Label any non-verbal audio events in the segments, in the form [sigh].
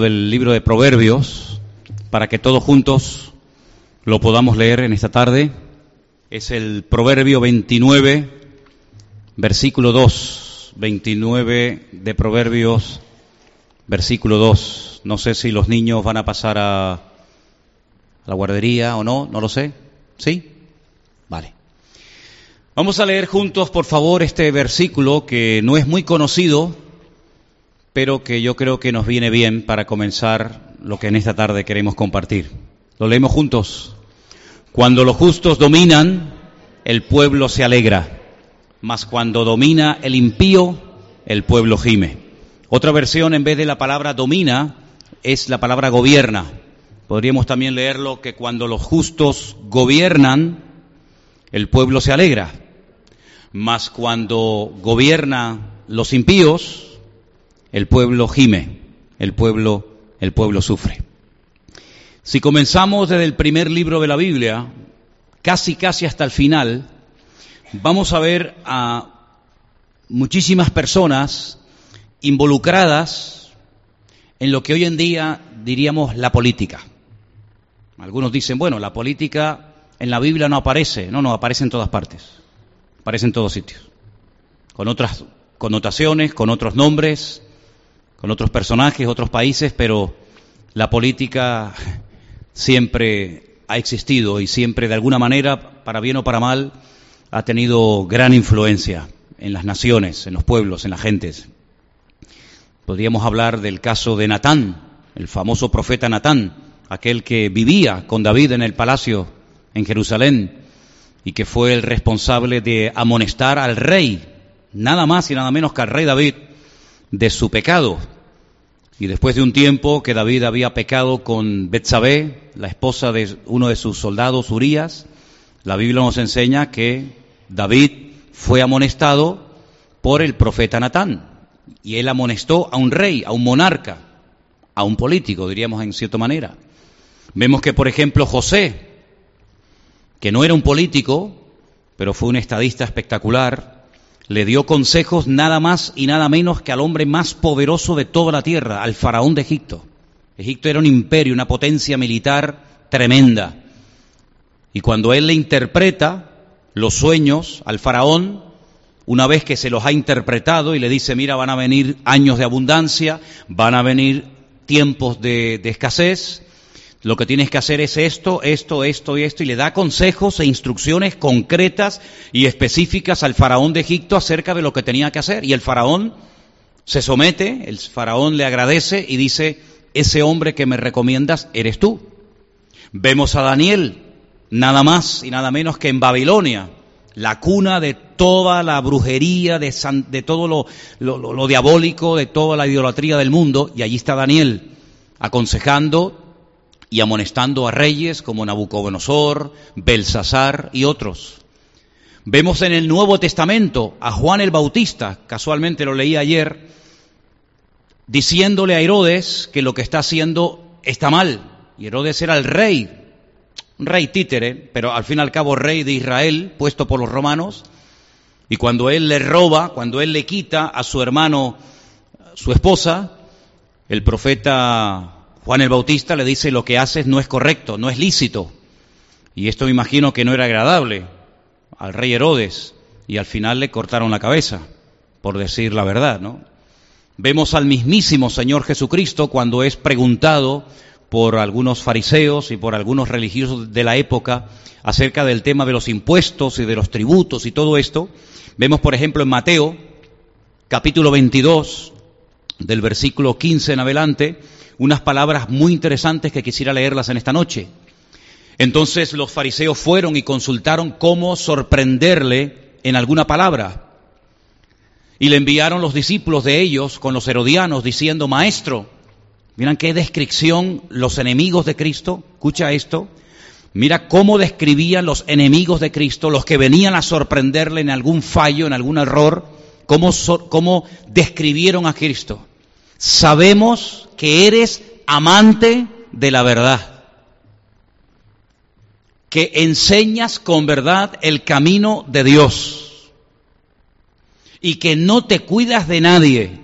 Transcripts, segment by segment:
del libro de Proverbios para que todos juntos lo podamos leer en esta tarde. Es el Proverbio 29, versículo 2. 29 de Proverbios, versículo 2. No sé si los niños van a pasar a, la guardería o no, no lo sé. ¿Sí? Vale. Vamos a leer juntos, por favor, este versículo que no es muy conocido, pero que yo creo que nos viene bien para comenzar lo que en esta tarde queremos compartir. Lo leemos juntos. Cuando los justos dominan, el pueblo se alegra, mas cuando domina el impío, el pueblo gime. Otra versión, en vez de la palabra domina, es la palabra gobierna. Podríamos también leerlo que cuando los justos gobiernan, el pueblo se alegra, mas cuando gobierna los impíos, el pueblo gime, el pueblo, el pueblo sufre. Si comenzamos desde el primer libro de la Biblia, casi casi hasta el final, vamos a ver a muchísimas personas involucradas en lo que hoy en día diríamos la política. Algunos dicen, bueno, la política en la Biblia no aparece, no, no, aparece en todas partes, aparece en todos sitios, con otras connotaciones, con otros nombres, con otros personajes, otros países, pero la política siempre ha existido y siempre de alguna manera, para bien o para mal, ha tenido gran influencia en las naciones, en los pueblos, en las gentes. Podríamos hablar del caso de Natán, el famoso profeta Natán, aquel que vivía con David en el palacio en Jerusalén y que fue el responsable de amonestar al rey, nada más y nada menos que al rey David, de su pecado. Y después de un tiempo que David había pecado con Betsabé, la esposa de uno de sus soldados, Urias, la Biblia nos enseña que David fue amonestado por el profeta Natán. Y él amonestó a un rey, a un monarca, a un político, diríamos en cierta manera. Vemos que, por ejemplo, José, que no era un político, pero fue un estadista espectacular, le dio consejos nada más y nada menos que al hombre más poderoso de toda la tierra, al faraón de Egipto. Egipto era un imperio, una potencia militar tremenda. Y cuando él le interpreta los sueños al faraón, una vez que se los ha interpretado y le dice, mira, van a venir años de abundancia, van a venir tiempos de, escasez, lo que tienes que hacer es esto, esto, esto y esto, y le da consejos e instrucciones concretas y específicas al faraón de Egipto acerca de lo que tenía que hacer. Y el faraón se somete, el faraón le agradece y dice, ese hombre que me recomiendas eres tú. Vemos a Daniel, nada más y nada menos que en Babilonia, la cuna de toda la brujería, de, de todo lo, diabólico, de toda la idolatría del mundo, y allí está Daniel aconsejando, y amonestando a reyes como Nabucodonosor, Belsasar y otros. Vemos en el Nuevo Testamento a Juan el Bautista, casualmente lo leí ayer, diciéndole a Herodes que lo que está haciendo está mal. Y Herodes era el rey, un rey títere, pero al fin y al cabo rey de Israel, puesto por los romanos. Y cuando él le roba, cuando él le quita a su hermano su esposa, el profeta Juan el Bautista le dice lo que haces no es correcto, no es lícito. Y esto me imagino que no era agradable al rey Herodes y al final le cortaron la cabeza, por decir la verdad, ¿no? Vemos al mismísimo Señor Jesucristo cuando es preguntado por algunos fariseos y por algunos religiosos de la época acerca del tema de los impuestos y de los tributos y todo esto. Vemos, por ejemplo, en Mateo, capítulo 22, del versículo 15 en adelante, unas palabras muy interesantes que quisiera leerlas en esta noche. Entonces los fariseos fueron y consultaron cómo sorprenderle en alguna palabra. Y le enviaron los discípulos de ellos con los herodianos diciendo, Maestro, miran qué descripción los enemigos de Cristo, escucha esto, mira cómo describían los enemigos de Cristo, los que venían a sorprenderle en algún fallo, en algún error, cómo, cómo describieron a Cristo sabemos que eres amante de la verdad, que enseñas con verdad el camino de Dios y que no te cuidas de nadie,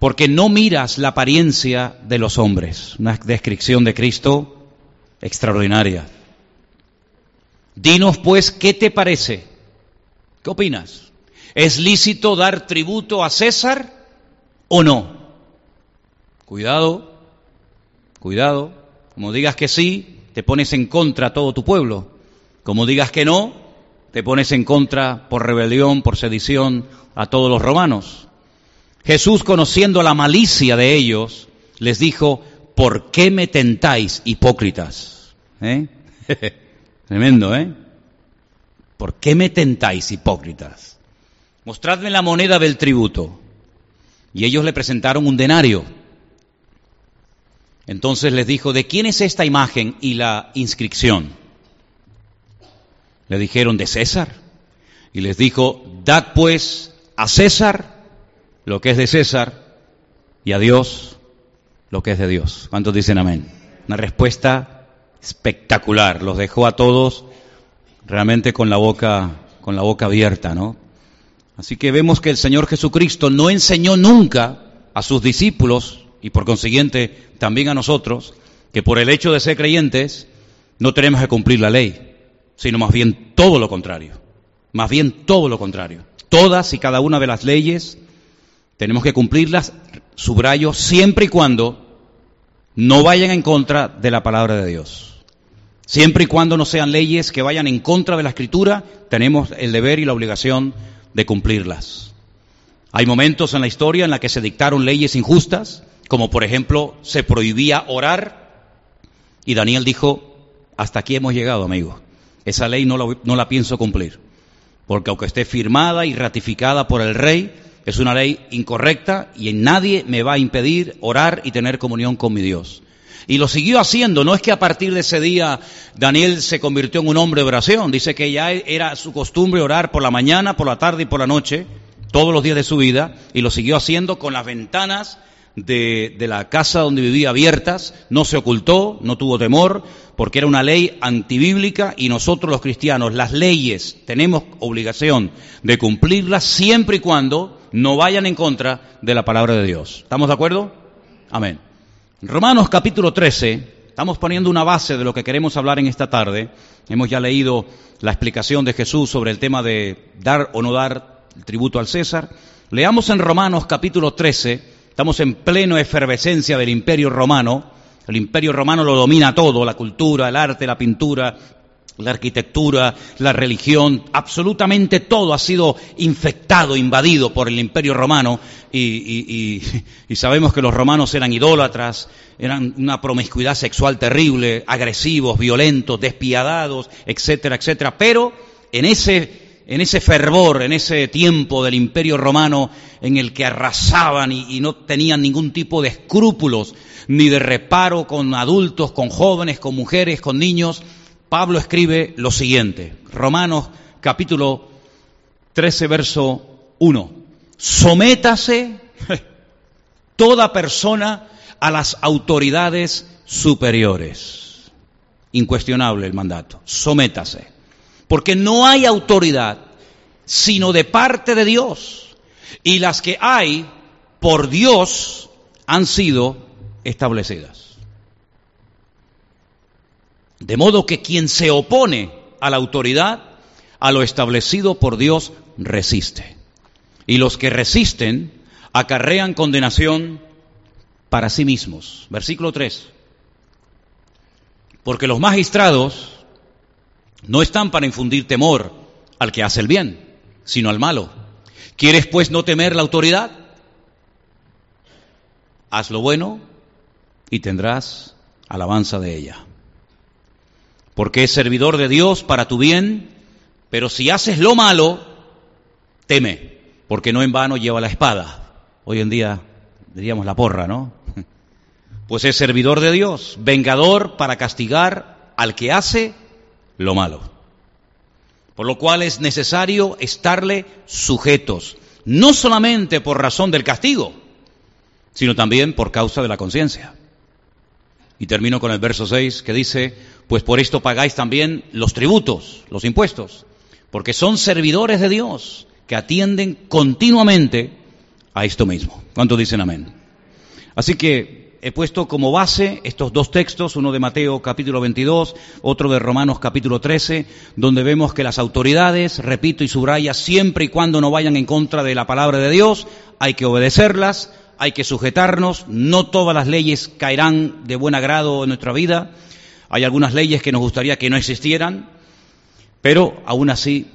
porque no miras la apariencia de los hombres. Una descripción de Cristo extraordinaria. Dinos pues, ¿qué te parece? ¿Qué opinas? ¿Es lícito dar tributo a César o no? Cuidado, cuidado. Como digas que sí, te pones en contra a todo tu pueblo. Como digas que no, te pones en contra por rebelión, por sedición a todos los romanos. Jesús, conociendo la malicia de ellos, les dijo, ¿por qué me tentáis, hipócritas? ¿Eh? [laughs] Tremendo, ¿eh? ¿Por qué me tentáis, hipócritas? Mostradme la moneda del tributo. Y ellos le presentaron un denario. Entonces les dijo, ¿de quién es esta imagen y la inscripción? Le dijeron, de César. Y les dijo, dad pues a César lo que es de César y a Dios lo que es de Dios. ¿Cuántos dicen amén? Una respuesta espectacular. Los dejó a todos realmente con la boca, con la boca abierta, ¿no? Así que vemos que el Señor Jesucristo no enseñó nunca a sus discípulos y por consiguiente también a nosotros que por el hecho de ser creyentes no tenemos que cumplir la ley, sino más bien todo lo contrario. Más bien todo lo contrario. Todas y cada una de las leyes tenemos que cumplirlas, subrayo, siempre y cuando no vayan en contra de la palabra de Dios. Siempre y cuando no sean leyes que vayan en contra de la escritura, tenemos el deber y la obligación de cumplirlas. Hay momentos en la historia en la que se dictaron leyes injustas, como por ejemplo se prohibía orar, y Daniel dijo, hasta aquí hemos llegado, amigo. Esa ley no la, no la pienso cumplir, porque aunque esté firmada y ratificada por el rey, es una ley incorrecta y nadie me va a impedir orar y tener comunión con mi Dios. Y lo siguió haciendo, no es que a partir de ese día Daniel se convirtió en un hombre de oración, dice que ya era su costumbre orar por la mañana, por la tarde y por la noche, todos los días de su vida, y lo siguió haciendo con las ventanas de, la casa donde vivía abiertas, no se ocultó, no tuvo temor, porque era una ley antibíblica y nosotros los cristianos, las leyes, tenemos obligación de cumplirlas siempre y cuando no vayan en contra de la palabra de Dios. ¿Estamos de acuerdo? Amén. Romanos capítulo 13, estamos poniendo una base de lo que queremos hablar en esta tarde. Hemos ya leído la explicación de Jesús sobre el tema de dar o no dar tributo al César. Leamos en Romanos capítulo 13, estamos en pleno efervescencia del imperio romano. El imperio romano lo domina todo, la cultura, el arte, la pintura, la arquitectura, la religión, absolutamente todo ha sido infectado, invadido por el imperio romano y, y, [laughs] y, sabemos que los romanos eran idólatras, eran una promiscuidad sexual terrible, agresivos, violentos, despiadados, etcétera, etcétera. Pero en ese, en ese fervor, en ese tiempo del imperio romano en el que arrasaban y no tenían ningún tipo de escrúpulos ni de reparo con adultos, con jóvenes, con mujeres, con niños, Pablo escribe lo siguiente, Romanos capítulo 13, verso 1. Sométase [laughs] toda persona a las autoridades superiores. Incuestionable el mandato. Sométase. Porque no hay autoridad sino de parte de Dios. Y las que hay por Dios han sido establecidas. De modo que quien se opone a la autoridad, a lo establecido por Dios, resiste. Y los que resisten acarrean condenación para sí mismos. Versículo 3. Porque los magistrados no están para infundir temor al que hace el bien, sino al malo. ¿Quieres pues no temer la autoridad? Haz lo bueno y tendrás alabanza de ella porque es servidor de Dios para tu bien, pero si haces lo malo, teme, porque no en vano lleva la espada. Hoy en día diríamos la porra, ¿no? [laughs] Pues es servidor de Dios, vengador para castigar al que hace lo malo. Por lo cual es necesario estarle sujetos, no solamente por razón del castigo, sino también por causa de la conciencia. Y termino con el verso 6 que dice, pues por esto pagáis también los tributos, los impuestos, porque son servidores de Dios que atienden continuamente a esto mismo. ¿Cuántos dicen amén? Así que he puesto como base estos dos textos, uno de Mateo capítulo 22, otro de Romanos capítulo 13, donde vemos que las autoridades, repito y subraya, siempre y cuando no vayan en contra de la palabra de Dios, hay que obedecerlas, hay que sujetarnos, no todas las leyes caerán de buen agrado en nuestra vida, hay algunas leyes que nos gustaría que no existieran, pero aún así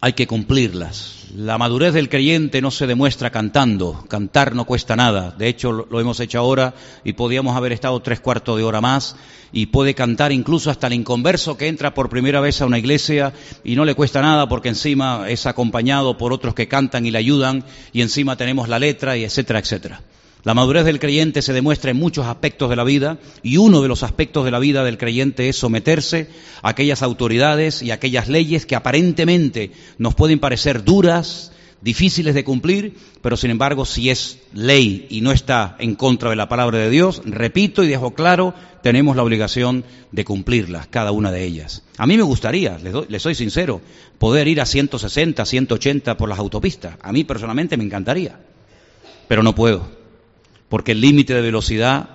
hay que cumplirlas. La madurez del creyente no se demuestra cantando, cantar no cuesta nada, de hecho lo hemos hecho ahora y podíamos haber estado tres cuartos de hora más y puede cantar incluso hasta el inconverso que entra por primera vez a una iglesia y no le cuesta nada porque encima es acompañado por otros que cantan y le ayudan y encima tenemos la letra y etcétera, etcétera. La madurez del creyente se demuestra en muchos aspectos de la vida y uno de los aspectos de la vida del creyente es someterse a aquellas autoridades y aquellas leyes que aparentemente nos pueden parecer duras, difíciles de cumplir, pero sin embargo si es ley y no está en contra de la palabra de Dios, repito y dejo claro, tenemos la obligación de cumplirlas, cada una de ellas. A mí me gustaría, les, soy sincero, poder ir a 160, 180 por las autopistas. A mí personalmente me encantaría, pero no puedo porque el límite de velocidad,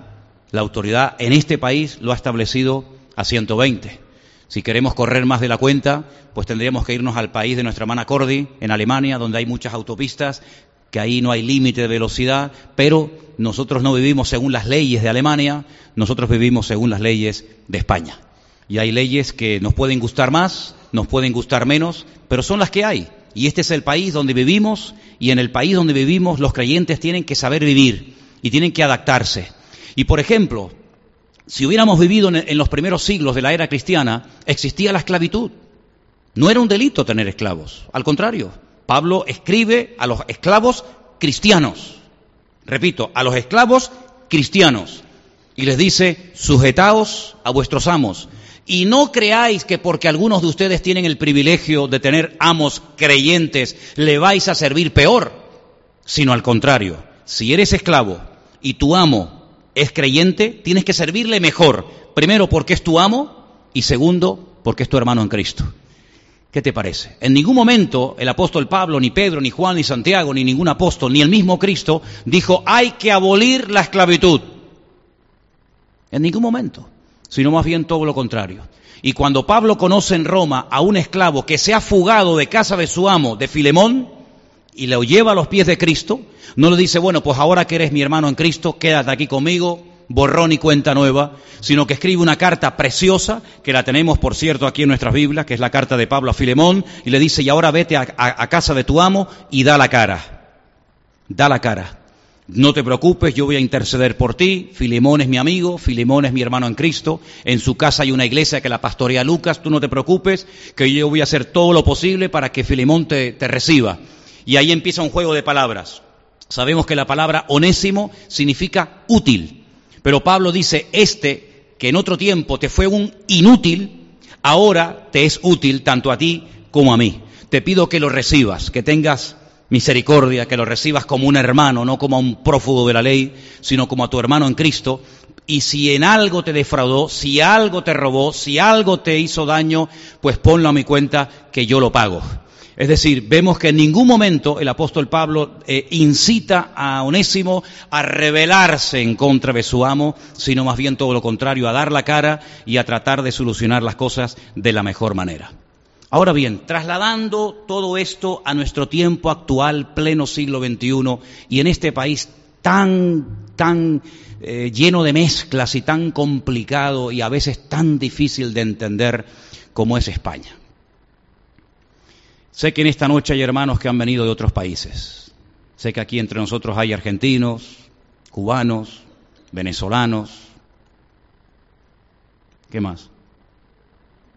la autoridad en este país lo ha establecido a 120. Si queremos correr más de la cuenta, pues tendríamos que irnos al país de nuestra hermana Cordy, en Alemania, donde hay muchas autopistas, que ahí no hay límite de velocidad, pero nosotros no vivimos según las leyes de Alemania, nosotros vivimos según las leyes de España. Y hay leyes que nos pueden gustar más, nos pueden gustar menos, pero son las que hay. Y este es el país donde vivimos, y en el país donde vivimos los creyentes tienen que saber vivir y tienen que adaptarse. Y por ejemplo, si hubiéramos vivido en los primeros siglos de la era cristiana, existía la esclavitud. No era un delito tener esclavos, al contrario, Pablo escribe a los esclavos cristianos, repito, a los esclavos cristianos, y les dice, sujetaos a vuestros amos, y no creáis que porque algunos de ustedes tienen el privilegio de tener amos creyentes, le vais a servir peor, sino al contrario, si eres esclavo y tu amo es creyente, tienes que servirle mejor. Primero porque es tu amo y segundo porque es tu hermano en Cristo. ¿Qué te parece? En ningún momento el apóstol Pablo, ni Pedro, ni Juan, ni Santiago, ni ningún apóstol, ni el mismo Cristo dijo hay que abolir la esclavitud. En ningún momento, sino más bien todo lo contrario. Y cuando Pablo conoce en Roma a un esclavo que se ha fugado de casa de su amo, de Filemón, y lo lleva a los pies de Cristo, no le dice, bueno, pues ahora que eres mi hermano en Cristo, quédate aquí conmigo, borrón y cuenta nueva, sino que escribe una carta preciosa, que la tenemos, por cierto, aquí en nuestras Biblias, que es la carta de Pablo a Filemón, y le dice, y ahora vete a, casa de tu amo y da la cara. Da la cara. No te preocupes, yo voy a interceder por ti. Filemón es mi amigo, Filemón es mi hermano en Cristo. En su casa hay una iglesia que la pastorea Lucas. Tú no te preocupes, que yo voy a hacer todo lo posible para que Filemón te reciba. Y ahí empieza un juego de palabras. Sabemos que la palabra onésimo significa útil, pero Pablo dice, este, que en otro tiempo te fue un inútil, ahora te es útil tanto a ti como a mí. Te pido que lo recibas, que tengas misericordia, que lo recibas como un hermano, no como a un prófugo de la ley, sino como a tu hermano en Cristo. Y si en algo te defraudó, si algo te robó, si algo te hizo daño, pues ponlo a mi cuenta que yo lo pago. Es decir, vemos que en ningún momento el apóstol Pablo eh, incita a Onésimo a rebelarse en contra de su amo, sino más bien todo lo contrario, a dar la cara y a tratar de solucionar las cosas de la mejor manera. Ahora bien, trasladando todo esto a nuestro tiempo actual, pleno siglo XXI, y en este país tan, tan eh, lleno de mezclas y tan complicado y a veces tan difícil de entender como es España. Sé que en esta noche hay hermanos que han venido de otros países. Sé que aquí entre nosotros hay argentinos, cubanos, venezolanos. ¿Qué más?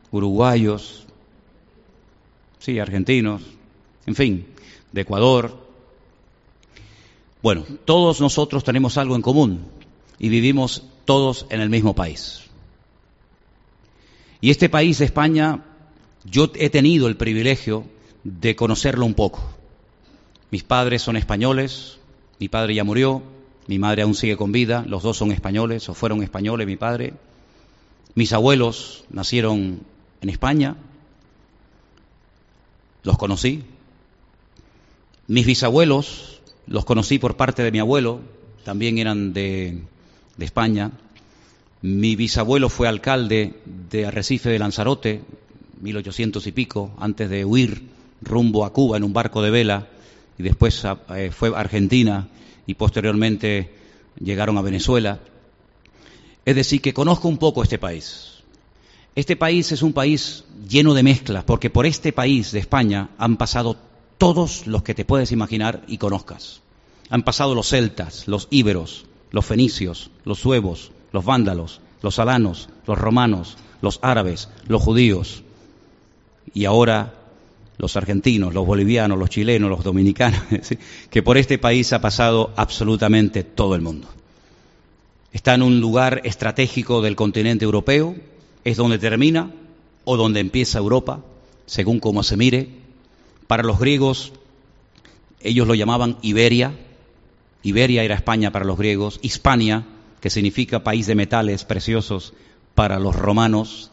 Uruguayos. Sí, argentinos. En fin, de Ecuador. Bueno, todos nosotros tenemos algo en común y vivimos todos en el mismo país. Y este país, España, yo he tenido el privilegio de conocerlo un poco. Mis padres son españoles, mi padre ya murió, mi madre aún sigue con vida, los dos son españoles o fueron españoles, mi padre. Mis abuelos nacieron en España, los conocí. Mis bisabuelos los conocí por parte de mi abuelo, también eran de, España. Mi bisabuelo fue alcalde de Arrecife de Lanzarote, 1800 y pico, antes de huir rumbo a Cuba en un barco de vela, y después eh, fue a Argentina y posteriormente llegaron a Venezuela. Es decir, que conozco un poco este país. Este país es un país lleno de mezclas, porque por este país de España han pasado todos los que te puedes imaginar y conozcas. Han pasado los celtas, los íberos, los fenicios, los suevos, los vándalos, los alanos, los romanos, los árabes, los judíos y ahora los argentinos, los bolivianos, los chilenos, los dominicanos, [laughs] que por este país ha pasado absolutamente todo el mundo. Está en un lugar estratégico del continente europeo, es donde termina o donde empieza Europa, según cómo se mire. Para los griegos, ellos lo llamaban Iberia. Iberia era España para los griegos. Hispania, que significa país de metales preciosos para los romanos.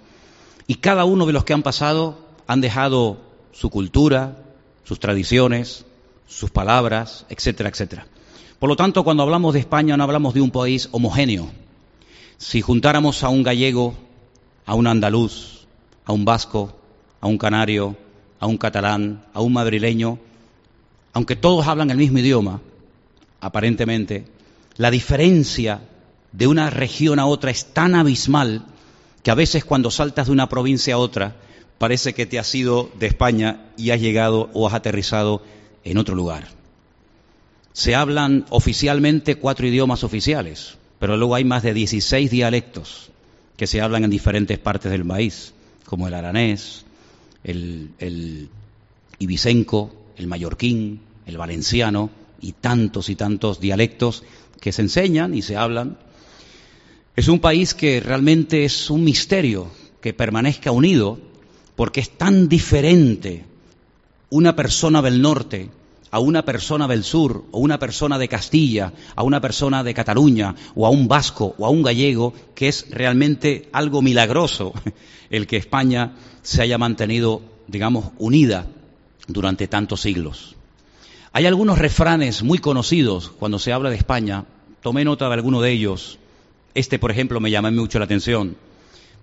Y cada uno de los que han pasado han dejado su cultura, sus tradiciones, sus palabras, etcétera, etcétera. Por lo tanto, cuando hablamos de España no hablamos de un país homogéneo. Si juntáramos a un gallego a un andaluz, a un vasco, a un canario, a un catalán, a un madrileño, aunque todos hablan el mismo idioma, aparentemente, la diferencia de una región a otra es tan abismal que a veces cuando saltas de una provincia a otra parece que te has ido de España y has llegado o has aterrizado en otro lugar. Se hablan oficialmente cuatro idiomas oficiales, pero luego hay más de 16 dialectos que se hablan en diferentes partes del país, como el aranés, el, el ibicenco, el mallorquín, el valenciano y tantos y tantos dialectos que se enseñan y se hablan. Es un país que realmente es un misterio que permanezca unido porque es tan diferente una persona del norte a una persona del sur, o una persona de Castilla, a una persona de Cataluña, o a un vasco, o a un gallego, que es realmente algo milagroso [laughs] el que España se haya mantenido, digamos, unida durante tantos siglos. Hay algunos refranes muy conocidos cuando se habla de España, tomé nota de alguno de ellos. Este, por ejemplo, me llamó mucho la atención.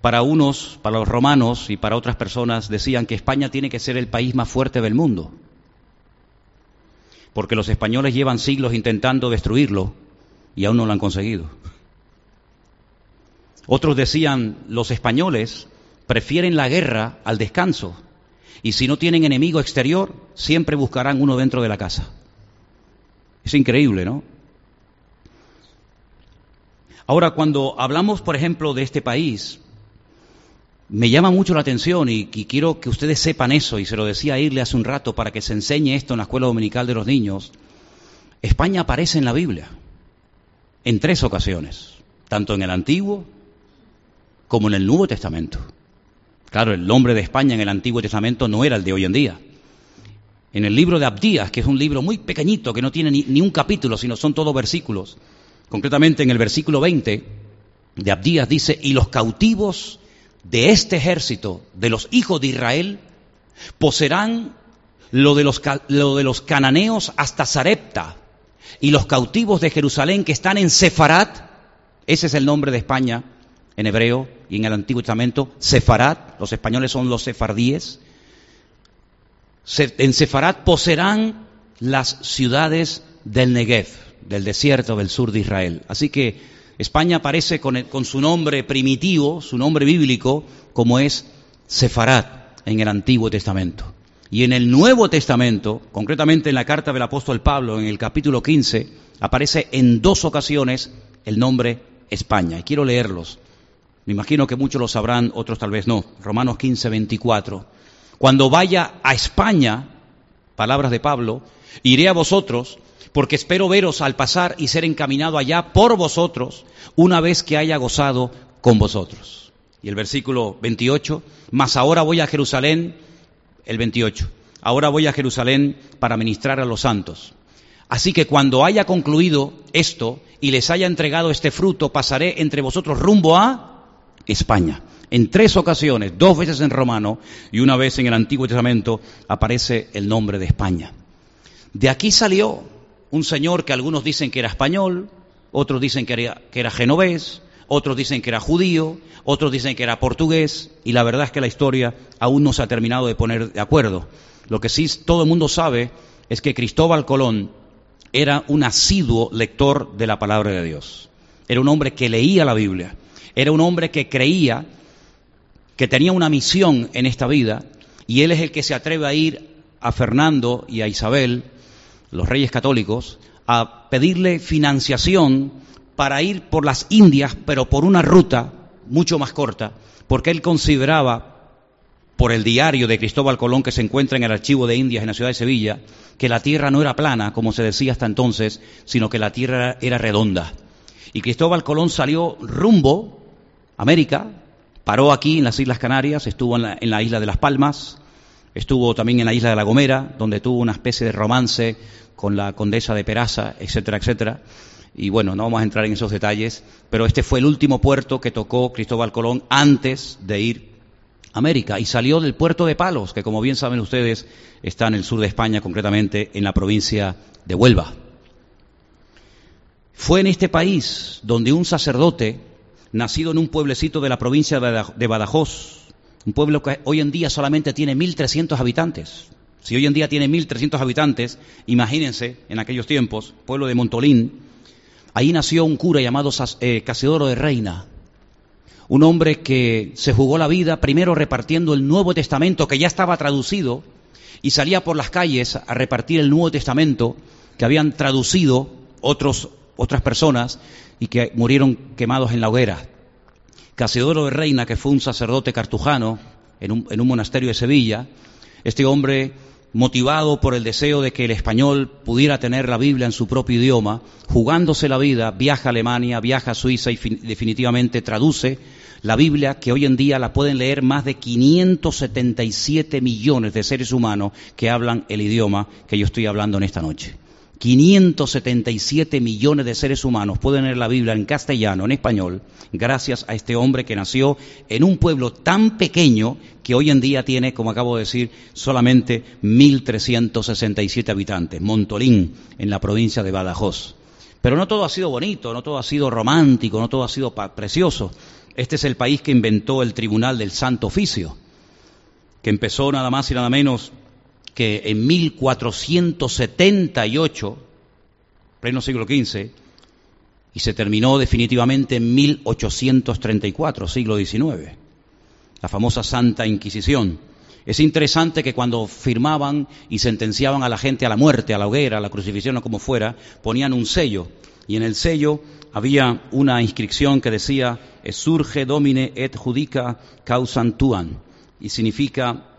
Para unos, para los romanos y para otras personas, decían que España tiene que ser el país más fuerte del mundo porque los españoles llevan siglos intentando destruirlo y aún no lo han conseguido. Otros decían, los españoles prefieren la guerra al descanso y si no tienen enemigo exterior, siempre buscarán uno dentro de la casa. Es increíble, ¿no? Ahora, cuando hablamos, por ejemplo, de este país, me llama mucho la atención y, quiero que ustedes sepan eso, y se lo decía a Irle hace un rato para que se enseñe esto en la escuela dominical de los niños. España aparece en la Biblia en tres ocasiones, tanto en el Antiguo como en el Nuevo Testamento. Claro, el nombre de España en el Antiguo Testamento no era el de hoy en día. En el libro de Abdías, que es un libro muy pequeñito, que no tiene ni, ni un capítulo, sino son todos versículos, concretamente en el versículo 20 de Abdías dice, y los cautivos de este ejército de los hijos de Israel poseerán lo de los, lo de los cananeos hasta Sarepta y los cautivos de Jerusalén que están en Sefarat, ese es el nombre de España en hebreo y en el Antiguo Testamento, Sefarat, los españoles son los sefardíes, en Sefarat poseerán las ciudades del Negev, del desierto del sur de Israel. Así que España aparece con, su nombre primitivo, su nombre bíblico, como es Sefarat en el Antiguo Testamento. Y en el Nuevo Testamento, concretamente en la carta del apóstol Pablo, en el capítulo 15, aparece en dos ocasiones el nombre España. Y quiero leerlos. Me imagino que muchos lo sabrán, otros tal vez no. Romanos 15, 24. Cuando vaya a España, palabras de Pablo, iré a vosotros porque espero veros al pasar y ser encaminado allá por vosotros una vez que haya gozado con vosotros. Y el versículo 28, mas ahora voy a Jerusalén, el 28, ahora voy a Jerusalén para ministrar a los santos. Así que cuando haya concluido esto y les haya entregado este fruto, pasaré entre vosotros rumbo a España. En tres ocasiones, dos veces en romano y una vez en el Antiguo Testamento, aparece el nombre de España. De aquí salió un señor que algunos dicen que era español, otros dicen que era, genovés, otros dicen que era judío, otros dicen que era portugués, y la verdad es que la historia aún no se ha terminado de poner de acuerdo. Lo que sí todo el mundo sabe es que Cristóbal Colón era un asiduo lector de la palabra de Dios. Era un hombre que leía la Biblia. Era un hombre que creía que tenía una misión en esta vida y él es el que se atreve a ir a Fernando y a Isabel, los reyes católicos, a pedirle financiación para ir por las Indias, pero por una ruta mucho más corta, porque él consideraba, por el diario de Cristóbal Colón que se encuentra en el archivo de Indias en la ciudad de Sevilla, que la tierra no era plana, como se decía hasta entonces, sino que la tierra era redonda. Y Cristóbal Colón salió rumbo a América, paró aquí en las Islas Canarias, estuvo en la, en la isla de Las Palmas, estuvo también en la isla de La Gomera, donde tuvo una especie de romance con la condesa de Peraza, etcétera, etcétera y bueno, no vamos a entrar en esos detalles, pero este fue el último puerto que tocó Cristóbal Colón antes de ir a América y salió del puerto de Palos, que como bien saben ustedes está en el sur de España, concretamente en la provincia de Huelva. Fue en este país donde un sacerdote, nacido en un pueblecito de la provincia de Badajoz, un pueblo que hoy en día solamente tiene 1.300 habitantes. Si hoy en día tiene 1.300 habitantes, imagínense en aquellos tiempos, pueblo de Montolín, Ahí nació un cura llamado eh, Casiodoro de Reina, un hombre que se jugó la vida primero repartiendo el Nuevo Testamento, que ya estaba traducido, y salía por las calles a repartir el Nuevo Testamento que habían traducido otros, otras personas y que murieron quemados en la hoguera. Casiodoro de Reina, que fue un sacerdote cartujano en un, en un monasterio de Sevilla, este hombre motivado por el deseo de que el español pudiera tener la Biblia en su propio idioma, jugándose la vida, viaja a Alemania, viaja a Suiza y definitivamente traduce la Biblia que hoy en día la pueden leer más de 577 millones de seres humanos que hablan el idioma que yo estoy hablando en esta noche. 577 millones de seres humanos pueden leer la Biblia en castellano, en español, gracias a este hombre que nació en un pueblo tan pequeño que hoy en día tiene, como acabo de decir, solamente 1.367 habitantes, Montolín, en la provincia de Badajoz. Pero no todo ha sido bonito, no todo ha sido romántico, no todo ha sido precioso. Este es el país que inventó el Tribunal del Santo Oficio, que empezó nada más y nada menos que en 1478, pleno siglo XV, y se terminó definitivamente en 1834, siglo XIX, la famosa Santa Inquisición. Es interesante que cuando firmaban y sentenciaban a la gente a la muerte, a la hoguera, a la crucifixión o como fuera, ponían un sello y en el sello había una inscripción que decía Surge domine et judica causam tuam y significa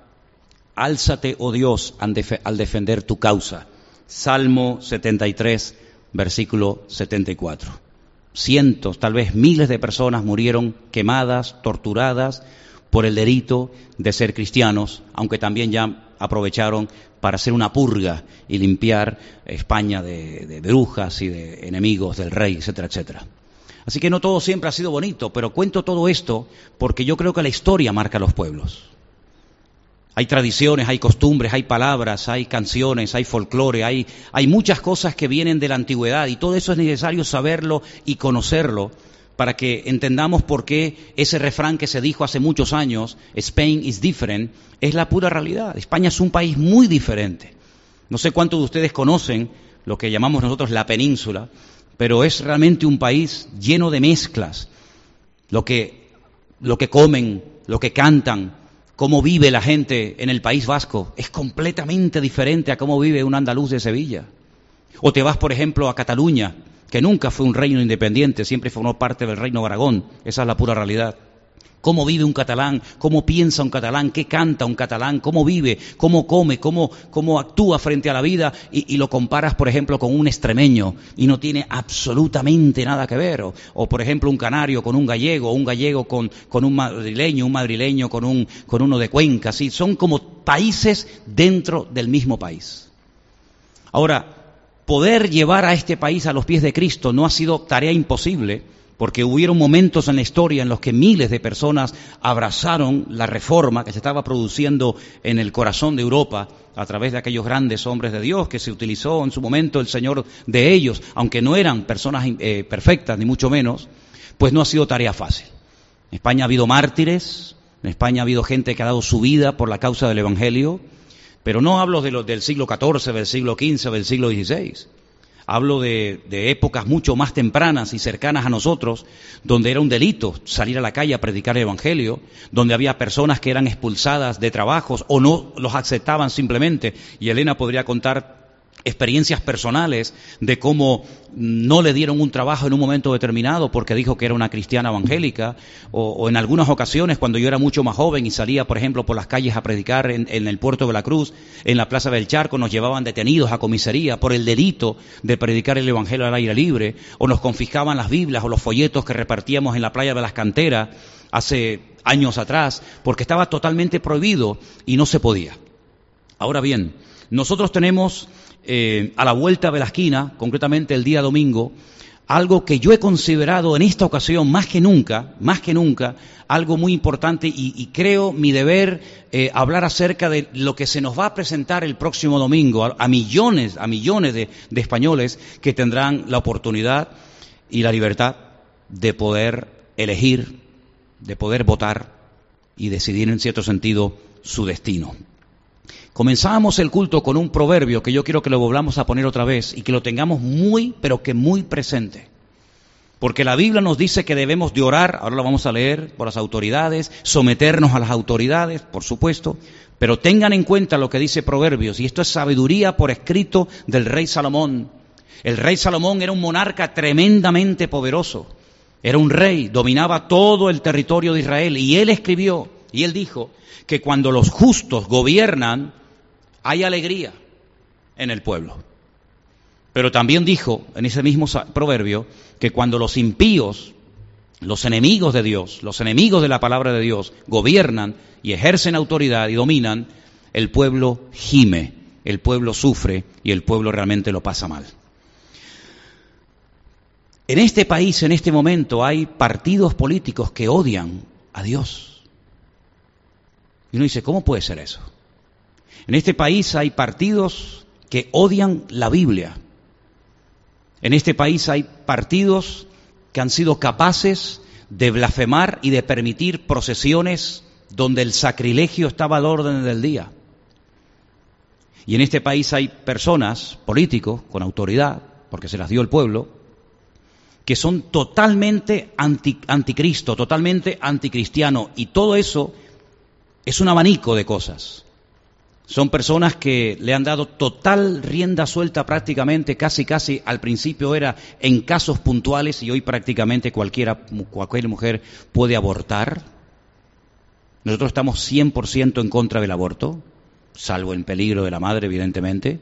Álzate, oh Dios, al defender tu causa. Salmo 73, versículo 74. Cientos, tal vez miles de personas murieron quemadas, torturadas por el delito de ser cristianos, aunque también ya aprovecharon para hacer una purga y limpiar España de, de brujas y de enemigos del rey, etcétera, etcétera. Así que no todo siempre ha sido bonito, pero cuento todo esto porque yo creo que la historia marca a los pueblos. Hay tradiciones, hay costumbres, hay palabras, hay canciones, hay folclore, hay, hay muchas cosas que vienen de la antigüedad y todo eso es necesario saberlo y conocerlo para que entendamos por qué ese refrán que se dijo hace muchos años, Spain is different, es la pura realidad. España es un país muy diferente. No sé cuántos de ustedes conocen lo que llamamos nosotros la península, pero es realmente un país lleno de mezclas. Lo que, lo que comen, lo que cantan, cómo vive la gente en el País Vasco es completamente diferente a cómo vive un andaluz de Sevilla. O te vas, por ejemplo, a Cataluña, que nunca fue un reino independiente, siempre formó parte del reino de Aragón. Esa es la pura realidad cómo vive un catalán, cómo piensa un catalán, qué canta un catalán, cómo vive, cómo come, cómo, cómo actúa frente a la vida y, lo comparas, por ejemplo, con un extremeño y no tiene absolutamente nada que ver. O, por ejemplo, un canario con un gallego, o un gallego con, con, un madrileño, un madrileño con, un, con uno de Cuenca. ¿sí? Son como países dentro del mismo país. Ahora, poder llevar a este país a los pies de Cristo no ha sido tarea imposible porque hubieron momentos en la historia en los que miles de personas abrazaron la reforma que se estaba produciendo en el corazón de Europa a través de aquellos grandes hombres de Dios que se utilizó en su momento el Señor de ellos, aunque no eran personas eh, perfectas, ni mucho menos, pues no ha sido tarea fácil. En España ha habido mártires, en España ha habido gente que ha dado su vida por la causa del Evangelio, pero no hablo de del siglo XIV, del siglo XV, del siglo XVI. Hablo de, épocas mucho más tempranas y cercanas a nosotros, donde era un delito salir a la calle a predicar el Evangelio, donde había personas que eran expulsadas de trabajos o no los aceptaban simplemente. Y Elena podría contar experiencias personales de cómo no le dieron un trabajo en un momento determinado porque dijo que era una cristiana evangélica, o, en algunas ocasiones cuando yo era mucho más joven y salía, por ejemplo, por las calles a predicar en, el puerto de la Cruz, en la Plaza del Charco, nos llevaban detenidos a comisaría por el delito de predicar el Evangelio al aire libre, o nos confiscaban las Biblias o los folletos que repartíamos en la playa de las canteras hace años atrás, porque estaba totalmente prohibido y no se podía. Ahora bien, nosotros tenemos eh, a la vuelta de la esquina, concretamente el día domingo, algo que yo he considerado en esta ocasión más que nunca, más que nunca, algo muy importante y, creo mi deber eh, hablar acerca de lo que se nos va a presentar el próximo domingo a, millones, a millones de, de españoles que tendrán la oportunidad y la libertad de poder elegir, de poder votar y decidir en cierto sentido su destino. Comenzábamos el culto con un proverbio que yo quiero que lo volvamos a poner otra vez y que lo tengamos muy, pero que muy presente. Porque la Biblia nos dice que debemos de orar, ahora lo vamos a leer, por las autoridades, someternos a las autoridades, por supuesto, pero tengan en cuenta lo que dice Proverbios, y esto es sabiduría por escrito del rey Salomón. El rey Salomón era un monarca tremendamente poderoso, era un rey, dominaba todo el territorio de Israel, y él escribió, y él dijo, que cuando los justos gobiernan, hay alegría en el pueblo. Pero también dijo en ese mismo proverbio que cuando los impíos, los enemigos de Dios, los enemigos de la palabra de Dios, gobiernan y ejercen autoridad y dominan, el pueblo gime, el pueblo sufre y el pueblo realmente lo pasa mal. En este país, en este momento, hay partidos políticos que odian a Dios. Y uno dice, ¿cómo puede ser eso? En este país hay partidos que odian la Biblia. En este país hay partidos que han sido capaces de blasfemar y de permitir procesiones donde el sacrilegio estaba al orden del día. Y en este país hay personas, políticos, con autoridad, porque se las dio el pueblo, que son totalmente anticristo, totalmente anticristiano. Y todo eso es un abanico de cosas. Son personas que le han dado total rienda suelta prácticamente, casi casi al principio era en casos puntuales y hoy prácticamente cualquiera, cualquier mujer puede abortar. Nosotros estamos 100% en contra del aborto, salvo en peligro de la madre, evidentemente.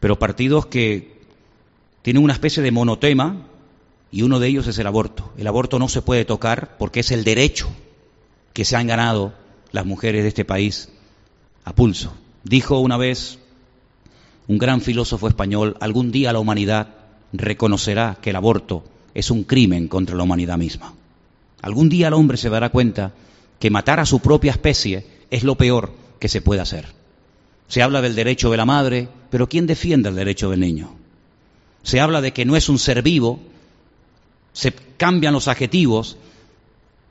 Pero partidos que tienen una especie de monotema y uno de ellos es el aborto. El aborto no se puede tocar porque es el derecho que se han ganado las mujeres de este país a pulso. Dijo una vez un gran filósofo español, algún día la humanidad reconocerá que el aborto es un crimen contra la humanidad misma. Algún día el hombre se dará cuenta que matar a su propia especie es lo peor que se puede hacer. Se habla del derecho de la madre, pero ¿quién defiende el derecho del niño? Se habla de que no es un ser vivo, se cambian los adjetivos,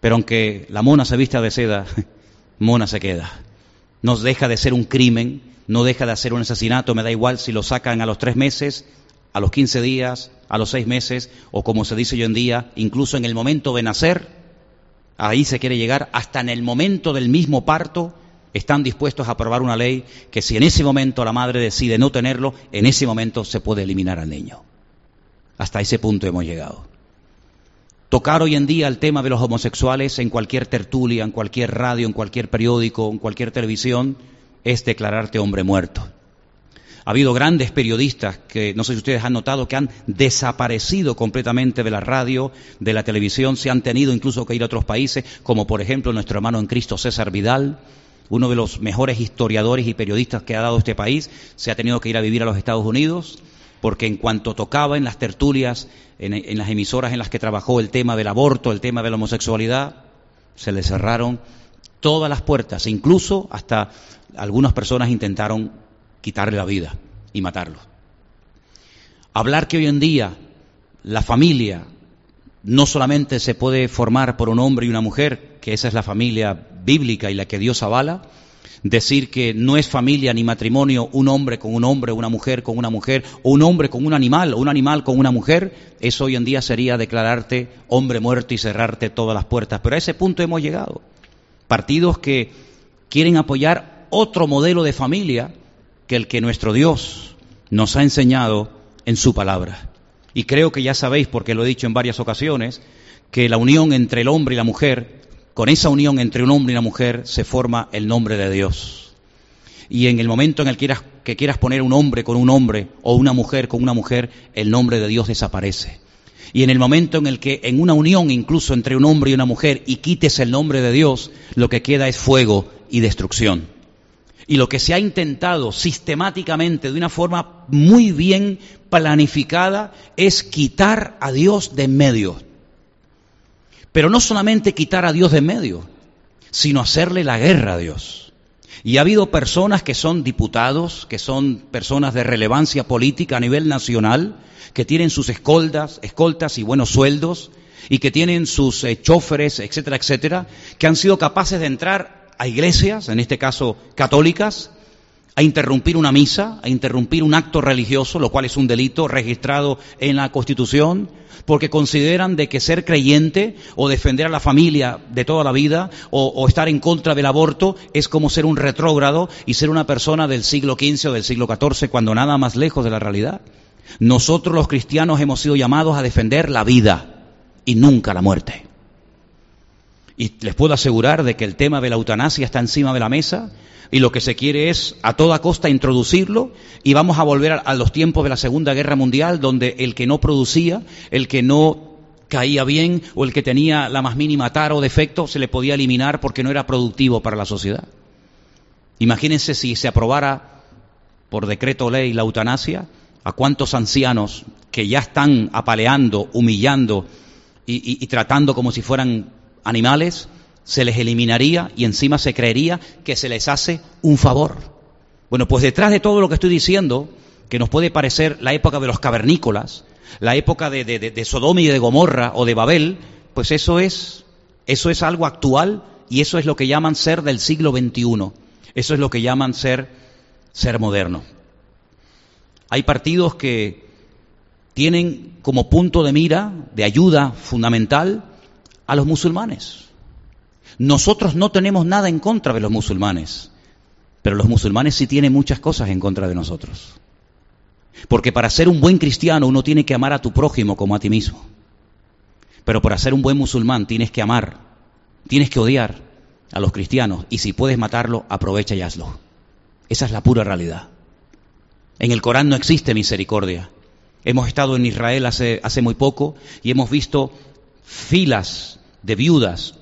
pero aunque la mona se vista de seda, [laughs] mona se queda no deja de ser un crimen, no deja de ser un asesinato, me da igual si lo sacan a los tres meses, a los quince días, a los seis meses, o como se dice hoy en día, incluso en el momento de nacer, ahí se quiere llegar, hasta en el momento del mismo parto, están dispuestos a aprobar una ley que si en ese momento la madre decide no tenerlo, en ese momento se puede eliminar al niño. Hasta ese punto hemos llegado. Tocar hoy en día el tema de los homosexuales en cualquier tertulia, en cualquier radio, en cualquier periódico, en cualquier televisión, es declararte hombre muerto. Ha habido grandes periodistas que, no sé si ustedes han notado, que han desaparecido completamente de la radio, de la televisión, se han tenido incluso que ir a otros países, como por ejemplo nuestro hermano en Cristo César Vidal, uno de los mejores historiadores y periodistas que ha dado este país, se ha tenido que ir a vivir a los Estados Unidos porque en cuanto tocaba en las tertulias, en, las emisoras en las que trabajó el tema del aborto, el tema de la homosexualidad, se le cerraron todas las puertas, incluso hasta algunas personas intentaron quitarle la vida y matarlo. Hablar que hoy en día la familia no solamente se puede formar por un hombre y una mujer, que esa es la familia bíblica y la que Dios avala, decir que no es familia ni matrimonio un hombre con un hombre, una mujer con una mujer, o un hombre con un animal, o un animal con una mujer, eso hoy en día sería declararte hombre muerto y cerrarte todas las puertas. Pero a ese punto hemos llegado. Partidos que quieren apoyar otro modelo de familia que el que nuestro Dios nos ha enseñado en su palabra. Y creo que ya sabéis, porque lo he dicho en varias ocasiones, que la unión entre el hombre y la mujer con esa unión entre un hombre y una mujer se forma el nombre de Dios. Y en el momento en el que quieras, que quieras poner un hombre con un hombre o una mujer con una mujer, el nombre de Dios desaparece. Y en el momento en el que en una unión incluso entre un hombre y una mujer y quites el nombre de Dios, lo que queda es fuego y destrucción. Y lo que se ha intentado sistemáticamente, de una forma muy bien planificada, es quitar a Dios de en medio. Pero no solamente quitar a Dios de medio, sino hacerle la guerra a Dios. Y ha habido personas que son diputados, que son personas de relevancia política a nivel nacional, que tienen sus escoltas, escoltas y buenos sueldos, y que tienen sus eh, choferes, etcétera, etcétera, que han sido capaces de entrar a iglesias, en este caso católicas, a interrumpir una misa, a interrumpir un acto religioso, lo cual es un delito registrado en la Constitución, porque consideran de que ser creyente o defender a la familia de toda la vida o, estar en contra del aborto es como ser un retrógrado y ser una persona del siglo XV o del siglo XIV cuando nada más lejos de la realidad. Nosotros los cristianos hemos sido llamados a defender la vida y nunca la muerte. Y les puedo asegurar de que el tema de la eutanasia está encima de la mesa y lo que se quiere es a toda costa introducirlo y vamos a volver a, los tiempos de la Segunda Guerra Mundial donde el que no producía, el que no caía bien o el que tenía la más mínima tara o defecto se le podía eliminar porque no era productivo para la sociedad. Imagínense si se aprobara por decreto ley la eutanasia, a cuántos ancianos que ya están apaleando, humillando y tratando como si fueran animales, se les eliminaría y encima se creería que se les hace un favor. Bueno, pues detrás de todo lo que estoy diciendo, que nos puede parecer la época de los cavernícolas, la época de, de, Sodoma y de Gomorra o de Babel, pues eso es, eso es algo actual y eso es lo que llaman ser del siglo XXI. Eso es lo que llaman ser, ser moderno. Hay partidos que tienen como punto de mira, de ayuda fundamental, a los musulmanes. Nosotros no tenemos nada en contra de los musulmanes, pero los musulmanes sí tienen muchas cosas en contra de nosotros. Porque para ser un buen cristiano uno tiene que amar a tu prójimo como a ti mismo. Pero para ser un buen musulmán tienes que amar, tienes que odiar a los cristianos y si puedes matarlo, aprovecha y hazlo. Esa es la pura realidad. En el Corán no existe misericordia. Hemos estado en Israel hace, hace muy poco y hemos visto filas de viudas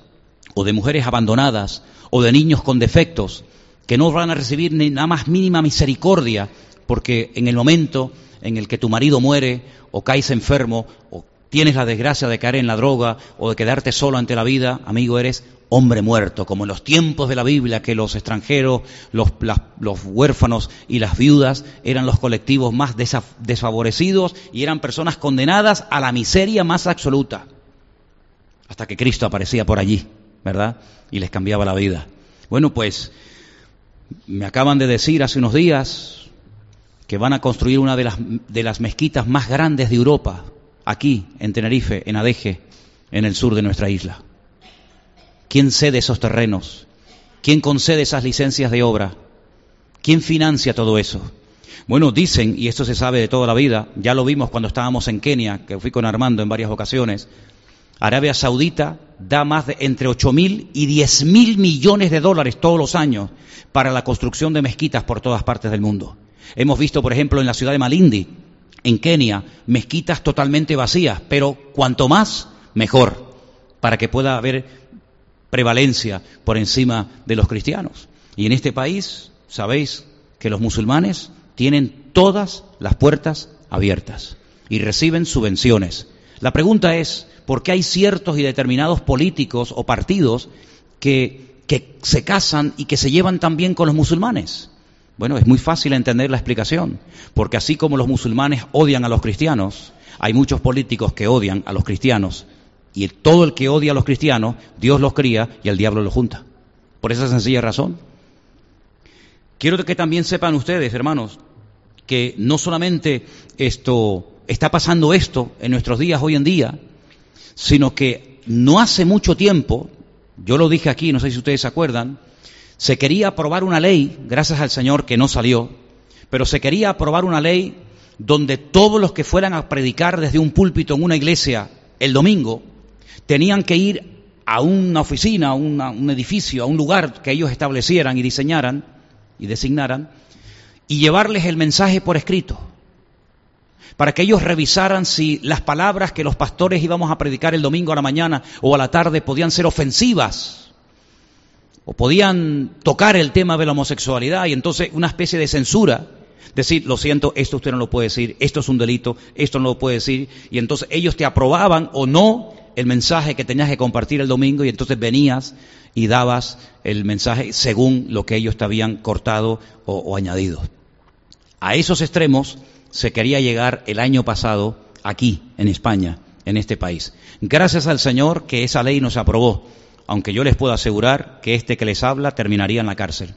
o de mujeres abandonadas o de niños con defectos que no van a recibir ni nada más mínima misericordia porque en el momento en el que tu marido muere o caes enfermo o tienes la desgracia de caer en la droga o de quedarte solo ante la vida, amigo, eres hombre muerto, como en los tiempos de la Biblia que los extranjeros, los, los huérfanos y las viudas eran los colectivos más desfavorecidos y eran personas condenadas a la miseria más absoluta, hasta que Cristo aparecía por allí. ¿Verdad? Y les cambiaba la vida. Bueno, pues me acaban de decir hace unos días que van a construir una de las, de las mezquitas más grandes de Europa, aquí, en Tenerife, en Adeje, en el sur de nuestra isla. ¿Quién cede esos terrenos? ¿Quién concede esas licencias de obra? ¿Quién financia todo eso? Bueno, dicen, y esto se sabe de toda la vida, ya lo vimos cuando estábamos en Kenia, que fui con Armando en varias ocasiones, Arabia Saudita da más de entre 8 mil y 10 mil millones de dólares todos los años para la construcción de mezquitas por todas partes del mundo. Hemos visto, por ejemplo, en la ciudad de Malindi, en Kenia, mezquitas totalmente vacías, pero cuanto más, mejor, para que pueda haber prevalencia por encima de los cristianos. Y en este país, sabéis que los musulmanes tienen todas las puertas abiertas y reciben subvenciones. La pregunta es, ¿por qué hay ciertos y determinados políticos o partidos que, que se casan y que se llevan también con los musulmanes? Bueno, es muy fácil entender la explicación, porque así como los musulmanes odian a los cristianos, hay muchos políticos que odian a los cristianos, y todo el que odia a los cristianos, Dios los cría y el diablo los junta. Por esa sencilla razón. Quiero que también sepan ustedes, hermanos, que no solamente esto está pasando esto en nuestros días hoy en día, sino que no hace mucho tiempo, yo lo dije aquí, no sé si ustedes se acuerdan, se quería aprobar una ley, gracias al Señor que no salió, pero se quería aprobar una ley donde todos los que fueran a predicar desde un púlpito en una iglesia el domingo tenían que ir a una oficina, a un edificio, a un lugar que ellos establecieran y diseñaran y designaran y llevarles el mensaje por escrito para que ellos revisaran si las palabras que los pastores íbamos a predicar el domingo a la mañana o a la tarde podían ser ofensivas o podían tocar el tema de la homosexualidad y entonces una especie de censura, decir, lo siento, esto usted no lo puede decir, esto es un delito, esto no lo puede decir, y entonces ellos te aprobaban o no el mensaje que tenías que compartir el domingo y entonces venías y dabas el mensaje según lo que ellos te habían cortado o, o añadido. A esos extremos se quería llegar el año pasado aquí, en España, en este país. Gracias al Señor que esa ley nos aprobó aunque yo les puedo asegurar que este que les habla terminaría en la cárcel.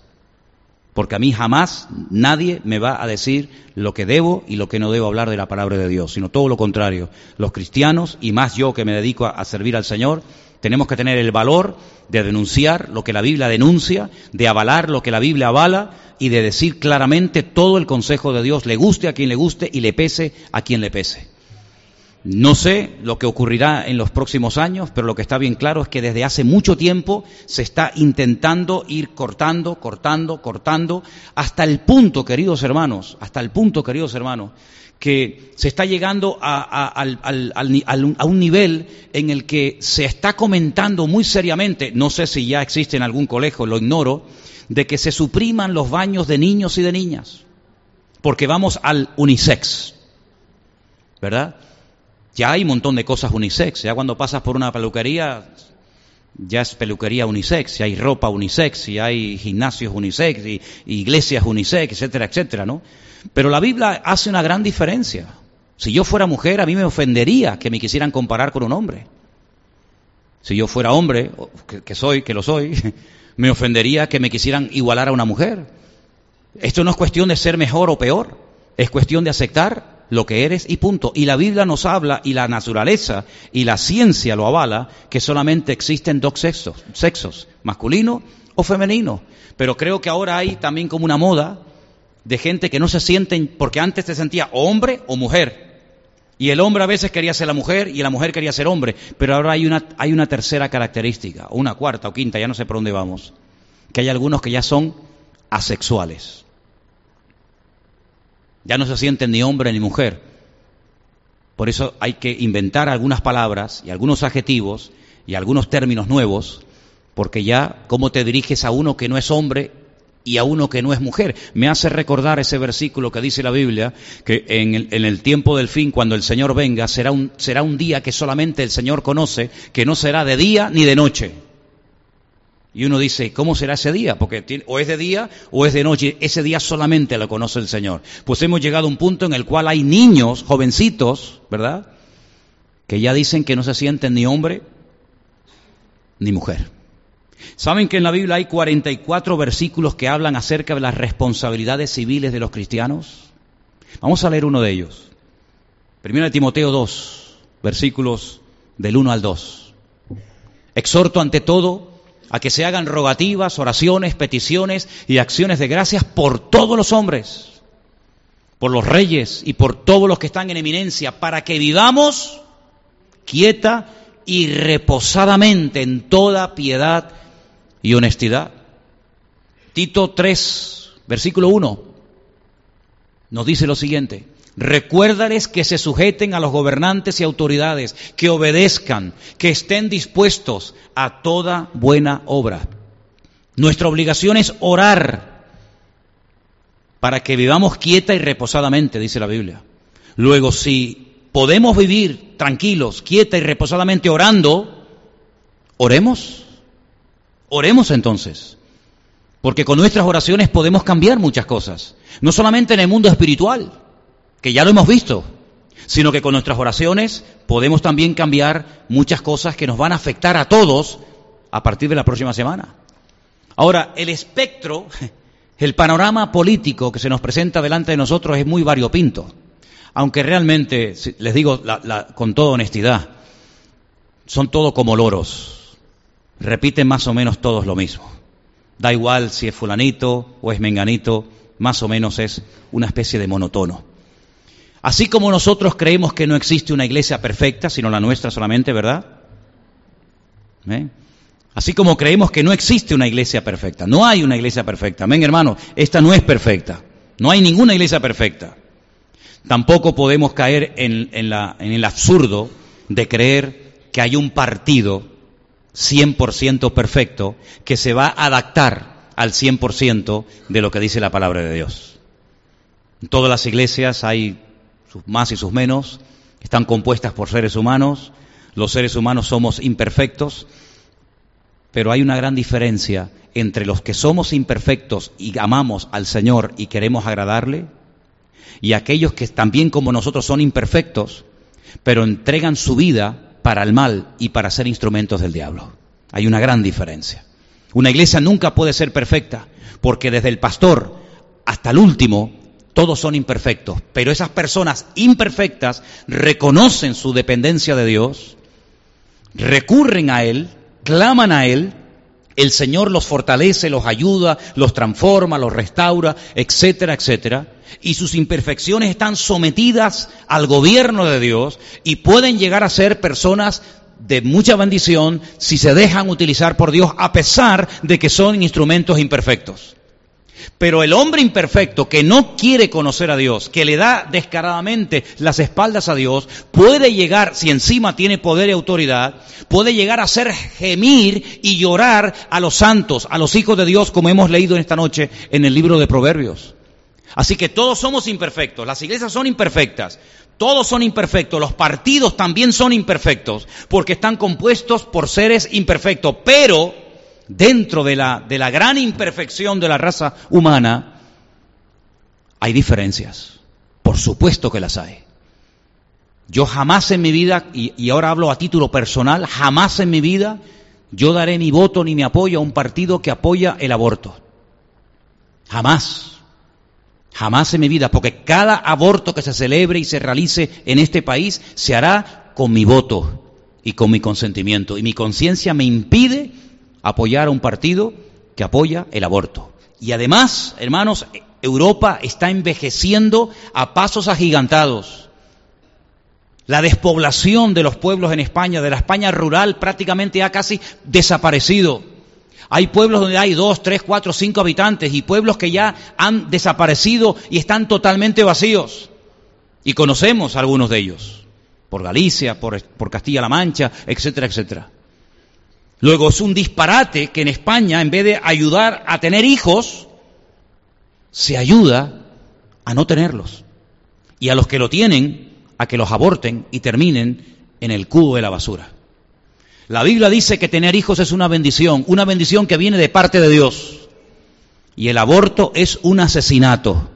Porque a mí jamás nadie me va a decir lo que debo y lo que no debo hablar de la palabra de Dios, sino todo lo contrario. Los cristianos, y más yo que me dedico a, servir al Señor, tenemos que tener el valor de denunciar lo que la Biblia denuncia, de avalar lo que la Biblia avala y de decir claramente todo el consejo de Dios, le guste a quien le guste y le pese a quien le pese. No sé lo que ocurrirá en los próximos años, pero lo que está bien claro es que desde hace mucho tiempo se está intentando ir cortando, cortando, cortando, hasta el punto, queridos hermanos, hasta el punto, queridos hermanos, que se está llegando a, un nivel en el que se está comentando muy seriamente, no sé si ya existe en algún colegio, lo ignoro, de que se supriman los baños de niños y de niñas, porque vamos al unisex, ¿verdad? Ya hay un montón de cosas unisex. Ya cuando pasas por una peluquería, ya es peluquería unisex. Ya hay ropa unisex, y hay gimnasios unisex, y, iglesias unisex, etcétera, etcétera, ¿no? Pero la Biblia hace una gran diferencia. Si yo fuera mujer, a mí me ofendería que me quisieran comparar con un hombre. Si yo fuera hombre, que soy, que lo soy, [laughs] me ofendería que me quisieran igualar a una mujer. Esto no es cuestión de ser mejor o peor, es cuestión de aceptar lo que eres y punto. Y la Biblia nos habla y la naturaleza y la ciencia lo avala que solamente existen dos sexos, sexos, masculino o femenino. Pero creo que ahora hay también como una moda de gente que no se sienten, porque antes te sentía hombre o mujer. Y el hombre a veces quería ser la mujer y la mujer quería ser hombre. Pero ahora hay una, hay una tercera característica, o una cuarta o quinta, ya no sé por dónde vamos. Que hay algunos que ya son asexuales. Ya no se sienten ni hombre ni mujer. Por eso hay que inventar algunas palabras y algunos adjetivos y algunos términos nuevos, porque ya cómo te diriges a uno que no es hombre y a uno que no es mujer. Me hace recordar ese versículo que dice la Biblia, que en el, en el tiempo del fin, cuando el Señor venga, será un, será un día que solamente el Señor conoce, que no será de día ni de noche. Y uno dice, ¿cómo será ese día? Porque o es de día o es de noche. Ese día solamente lo conoce el Señor. Pues hemos llegado a un punto en el cual hay niños, jovencitos, ¿verdad? Que ya dicen que no se sienten ni hombre ni mujer. ¿Saben que en la Biblia hay 44 versículos que hablan acerca de las responsabilidades civiles de los cristianos? Vamos a leer uno de ellos. Primero de Timoteo 2, versículos del 1 al 2. Exhorto ante todo a que se hagan rogativas, oraciones, peticiones y acciones de gracias por todos los hombres, por los reyes y por todos los que están en eminencia, para que vivamos quieta y reposadamente en toda piedad y honestidad. Tito 3, versículo 1, nos dice lo siguiente, Recuérdales que se sujeten a los gobernantes y autoridades, que obedezcan, que estén dispuestos a toda buena obra. Nuestra obligación es orar para que vivamos quieta y reposadamente, dice la Biblia. Luego, si podemos vivir tranquilos, quieta y reposadamente orando, oremos. Oremos entonces. Porque con nuestras oraciones podemos cambiar muchas cosas. No solamente en el mundo espiritual, que ya lo hemos visto, sino que con nuestras oraciones podemos también cambiar muchas cosas que nos van a afectar a todos a partir de la próxima semana. Ahora, el espectro, [laughs] el panorama político que se nos presenta delante de nosotros es muy variopinto, aunque realmente, les digo con toda honestidad, son todos como loros, repiten más o menos todos lo mismo. Da igual si es fulanito o es menganito, más o menos es una especie de monotono. Así como nosotros creemos que no existe una iglesia perfecta, sino la nuestra solamente, ¿verdad? Así como creemos que no existe una iglesia perfecta. No hay una iglesia perfecta. Amén, hermano. Esta no es perfecta. No hay ninguna iglesia perfecta. Tampoco podemos caer en, en el absurdo de creer que hay un partido 100% perfecto que se va a adaptar al 100% de lo que dice la palabra de Dios. En todas las iglesias hay sus más y sus menos, están compuestas por seres humanos, los seres humanos somos imperfectos, pero hay una gran diferencia entre los que somos imperfectos y amamos al Señor y queremos agradarle, y aquellos que también como nosotros son imperfectos, pero entregan su vida para el mal y para ser instrumentos del diablo. Hay una gran diferencia. Una iglesia nunca puede ser perfecta, porque desde el pastor hasta el último, todos son imperfectos, pero esas personas imperfectas reconocen su dependencia de Dios, recurren a Él, claman a Él, el Señor los fortalece, los ayuda, los transforma, los restaura, etcétera, etcétera. Y sus imperfecciones están sometidas al gobierno de Dios y pueden llegar a ser personas de mucha bendición si se dejan utilizar por Dios a pesar de que son instrumentos imperfectos. Pero el hombre imperfecto que no quiere conocer a Dios, que le da descaradamente las espaldas a Dios, puede llegar, si encima tiene poder y autoridad, puede llegar a hacer gemir y llorar a los santos, a los hijos de Dios, como hemos leído esta noche en el libro de Proverbios. Así que todos somos imperfectos, las iglesias son imperfectas, todos son imperfectos, los partidos también son imperfectos, porque están compuestos por seres imperfectos, pero dentro de la, de la gran imperfección de la raza humana, hay diferencias. Por supuesto que las hay. Yo jamás en mi vida, y, y, ahora hablo a título personal, jamás en mi vida yo daré mi voto ni mi apoyo a un partido que apoya el aborto. Jamás. Jamás en mi vida, porque cada aborto que se celebre y se realice en este país se hará con mi voto y con mi consentimiento. Y mi conciencia me impide apoyar a un partido que apoya el aborto. Y además, hermanos, Europa está envejeciendo a pasos agigantados. La despoblación de los pueblos en España, de la España rural, prácticamente ha casi desaparecido. Hay pueblos donde hay dos, tres, cuatro, cinco habitantes y pueblos que ya han desaparecido y están totalmente vacíos. Y conocemos algunos de ellos, por Galicia, por, por Castilla-La Mancha, etcétera, etcétera. Luego es un disparate que en España, en vez de ayudar a tener hijos, se ayuda a no tenerlos. Y a los que lo tienen, a que los aborten y terminen en el cubo de la basura. La Biblia dice que tener hijos es una bendición, una bendición que viene de parte de Dios. Y el aborto es un asesinato.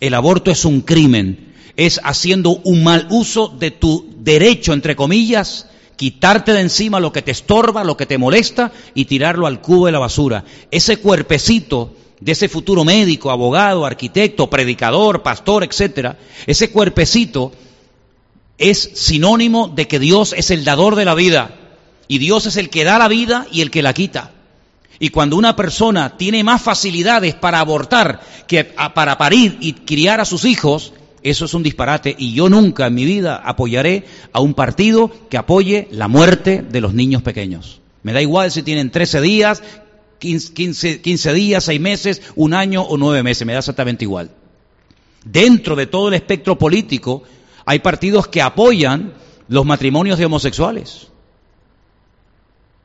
El aborto es un crimen. Es haciendo un mal uso de tu derecho, entre comillas, quitarte de encima lo que te estorba, lo que te molesta y tirarlo al cubo de la basura. Ese cuerpecito de ese futuro médico, abogado, arquitecto, predicador, pastor, etcétera, ese cuerpecito es sinónimo de que Dios es el dador de la vida y Dios es el que da la vida y el que la quita. Y cuando una persona tiene más facilidades para abortar que para parir y criar a sus hijos, eso es un disparate y yo nunca en mi vida apoyaré a un partido que apoye la muerte de los niños pequeños. Me da igual si tienen 13 días, 15, 15 días, 6 meses, un año o 9 meses, me da exactamente igual. Dentro de todo el espectro político hay partidos que apoyan los matrimonios de homosexuales.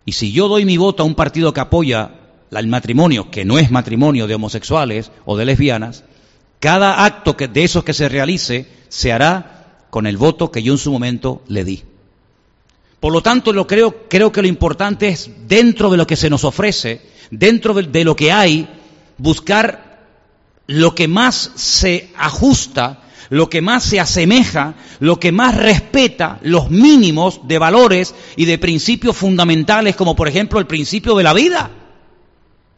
Y si yo doy mi voto a un partido que apoya el matrimonio, que no es matrimonio de homosexuales o de lesbianas, cada acto que, de esos que se realice se hará con el voto que yo en su momento le di. Por lo tanto, lo creo, creo que lo importante es, dentro de lo que se nos ofrece, dentro de, de lo que hay, buscar lo que más se ajusta, lo que más se asemeja, lo que más respeta los mínimos de valores y de principios fundamentales, como por ejemplo el principio de la vida.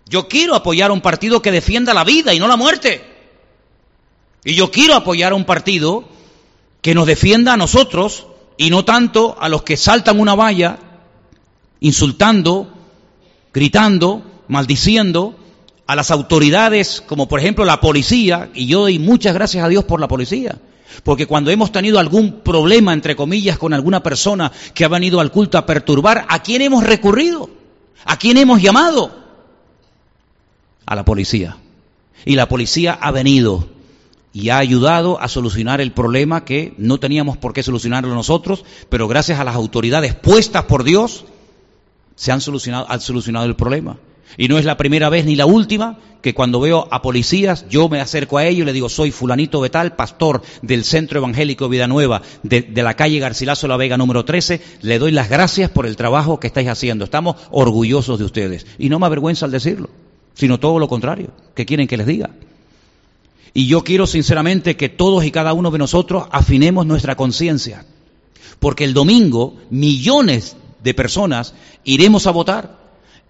Yo quiero apoyar a un partido que defienda la vida y no la muerte. Y yo quiero apoyar a un partido que nos defienda a nosotros y no tanto a los que saltan una valla insultando, gritando, maldiciendo a las autoridades, como por ejemplo la policía, y yo doy muchas gracias a Dios por la policía, porque cuando hemos tenido algún problema, entre comillas, con alguna persona que ha venido al culto a perturbar, ¿a quién hemos recurrido? ¿A quién hemos llamado? A la policía. Y la policía ha venido y ha ayudado a solucionar el problema que no teníamos por qué solucionarlo nosotros, pero gracias a las autoridades puestas por Dios, se han solucionado, han solucionado el problema. Y no es la primera vez ni la última que cuando veo a policías, yo me acerco a ellos y le digo, soy fulanito Betal, pastor del Centro Evangélico Vida Nueva de, de, la calle Garcilaso La Vega número 13, le doy las gracias por el trabajo que estáis haciendo. Estamos orgullosos de ustedes. Y no me avergüenza al decirlo, sino todo lo contrario. ¿Qué quieren que les diga? Y yo quiero sinceramente que todos y cada uno de nosotros afinemos nuestra conciencia. Porque el domingo millones de personas iremos a votar